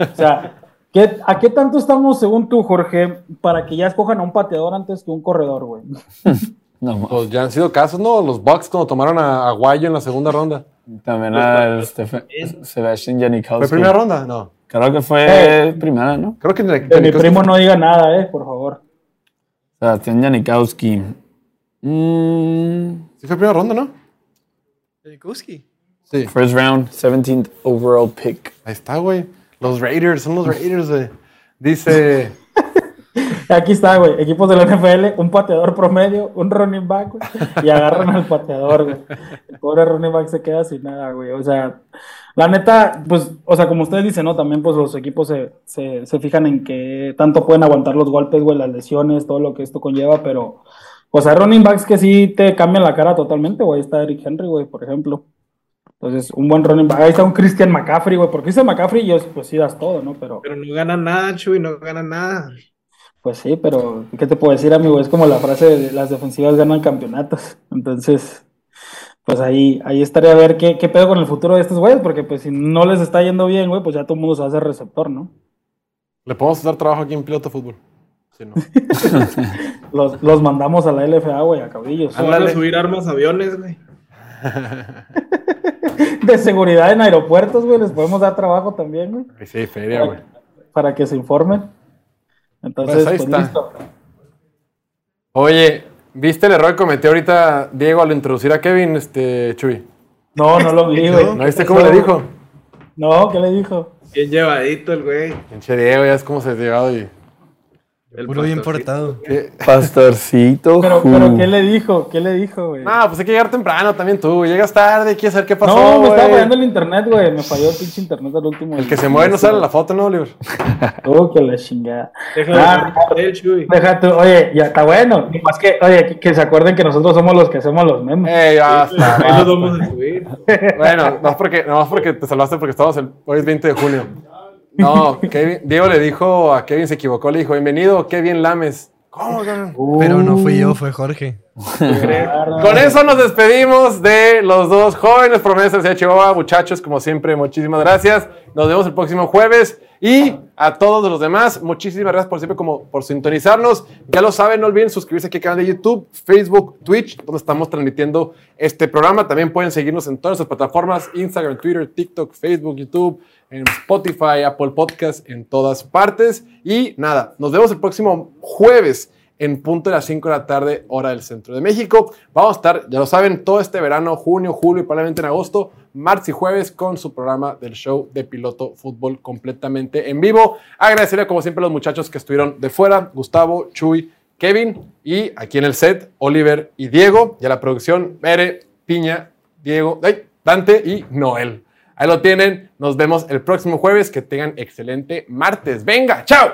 O sea, ¿qué- ¿a qué tanto estamos, según tú, Jorge, para que ya escojan a un pateador antes que un corredor, güey? [laughs] No, Pues ya han sido casos, ¿no? Los Bucks cuando tomaron a Aguayo en la segunda ronda. También al Steph- Sebastian Janikowski. ¿Fue primera ronda? No. Creo que fue primera, ¿no? Creo que... Que mi primo no diga nada, eh, por favor. Sebastian Janikowski. Mm, Sí fue primera ronda, ¿no? Janikowski. Sí. first round, 17th overall pick. Ahí está, güey. Los Raiders, son los Raiders, güey. Dice... Aquí está, güey. Equipos de la NFL, un pateador promedio, un running back, güey, y agarran al pateador, güey. El pobre running back se queda sin nada, güey. O sea, la neta, pues, o sea, como ustedes dicen, ¿no? También, pues, los equipos se, se, se fijan en que tanto pueden aguantar los golpes, güey, las lesiones, todo lo que esto conlleva, pero, sea, hay running backs que sí te cambian la cara totalmente, güey. Ahí está Eric Henry, güey, por ejemplo. Entonces, un buen running back. Ahí está un Christian McCaffrey, güey. Porque Christian McCaffrey, yo, pues sí das todo, ¿no? Pero. Pero no ganan nada, Chuy, no ganan nada. Pues sí, pero ¿qué te puedo decir, amigo? Es como la frase de las defensivas ganan campeonatos. [laughs] Entonces, pues ahí, ahí estaría a ver qué, qué pedo con el futuro de estos güeyes, porque pues si no les está yendo bien, güey, pues ya todo el mundo se va a hacer receptor, ¿no? Le podemos dar trabajo aquí en Piloto Fútbol. Sí, ¿no? [laughs] Los, los mandamos a la LFA, güey, a caudillos. Van a subir armas, aviones, güey. [laughs] De seguridad en aeropuertos, güey, les podemos dar trabajo también, güey, sí, feria, güey. para que se informen. Entonces, Pues ahí pues, está. listo. Oye, ¿viste el error que cometió ahorita Diego al introducir a Kevin, este, Chuy? No, no lo vi, güey. ¿No viste cómo le dijo? No, ¿qué le dijo? Bien llevadito el güey. Pinche Diego, ya es como se ha llegado y... El Puro bien pastorcito. portado. ¿Qué? Pastorcito. Pero, pero ¿qué le dijo? ¿Qué le dijo, güey? No, pues hay que llegar temprano también tú. Llegas tarde, quieres saber qué pasó, No, me estaba güey. fallando el internet, güey. Me falló el pinche internet al último. El que se mueve no sale la foto, ¿no, Oliver? [laughs] Oh, que la chingada. Déjalo Ah, tú, oye, ya está bueno. Más que, oye, que, que se acuerden que nosotros somos los que hacemos los memes. Eh, ya está. Ahí basta. los vamos a subir. Bueno, no es porque, no porque te salvaste porque estamos el, hoy es 20 de junio. No, Kevin- Diego le dijo a Kevin, se equivocó, le dijo, bienvenido, Kevin Lames. ¿Cómo, cabrón? Pero no fui yo, fue Jorge. [laughs] Con eso nos despedimos de los dos jóvenes promesas de Chihuahua. Muchachos, como siempre, muchísimas gracias. Nos vemos el próximo jueves. Y a todos los demás, muchísimas gracias por siempre como por sintonizarnos. Ya lo saben, no olviden suscribirse aquí al canal de YouTube, Facebook, Twitch, donde estamos transmitiendo este programa. También pueden seguirnos en todas nuestras plataformas, Instagram, Twitter, TikTok, Facebook, YouTube, en Spotify, Apple Podcast, en todas partes. Y nada, nos vemos el próximo jueves en punto de las 5 de la tarde, hora del centro de México. Vamos a estar, ya lo saben, todo este verano, junio, julio y probablemente en agosto, martes y jueves, con su programa del show de piloto fútbol completamente en vivo. Agradecerle, como siempre, a los muchachos que estuvieron de fuera: Gustavo, Chuy, Kevin y aquí en el set, Oliver y Diego. Y a la producción, Mere, Piña, Diego, Dante y Noel. Ahí lo tienen. Nos vemos el próximo jueves. Que tengan excelente martes. Venga, chao.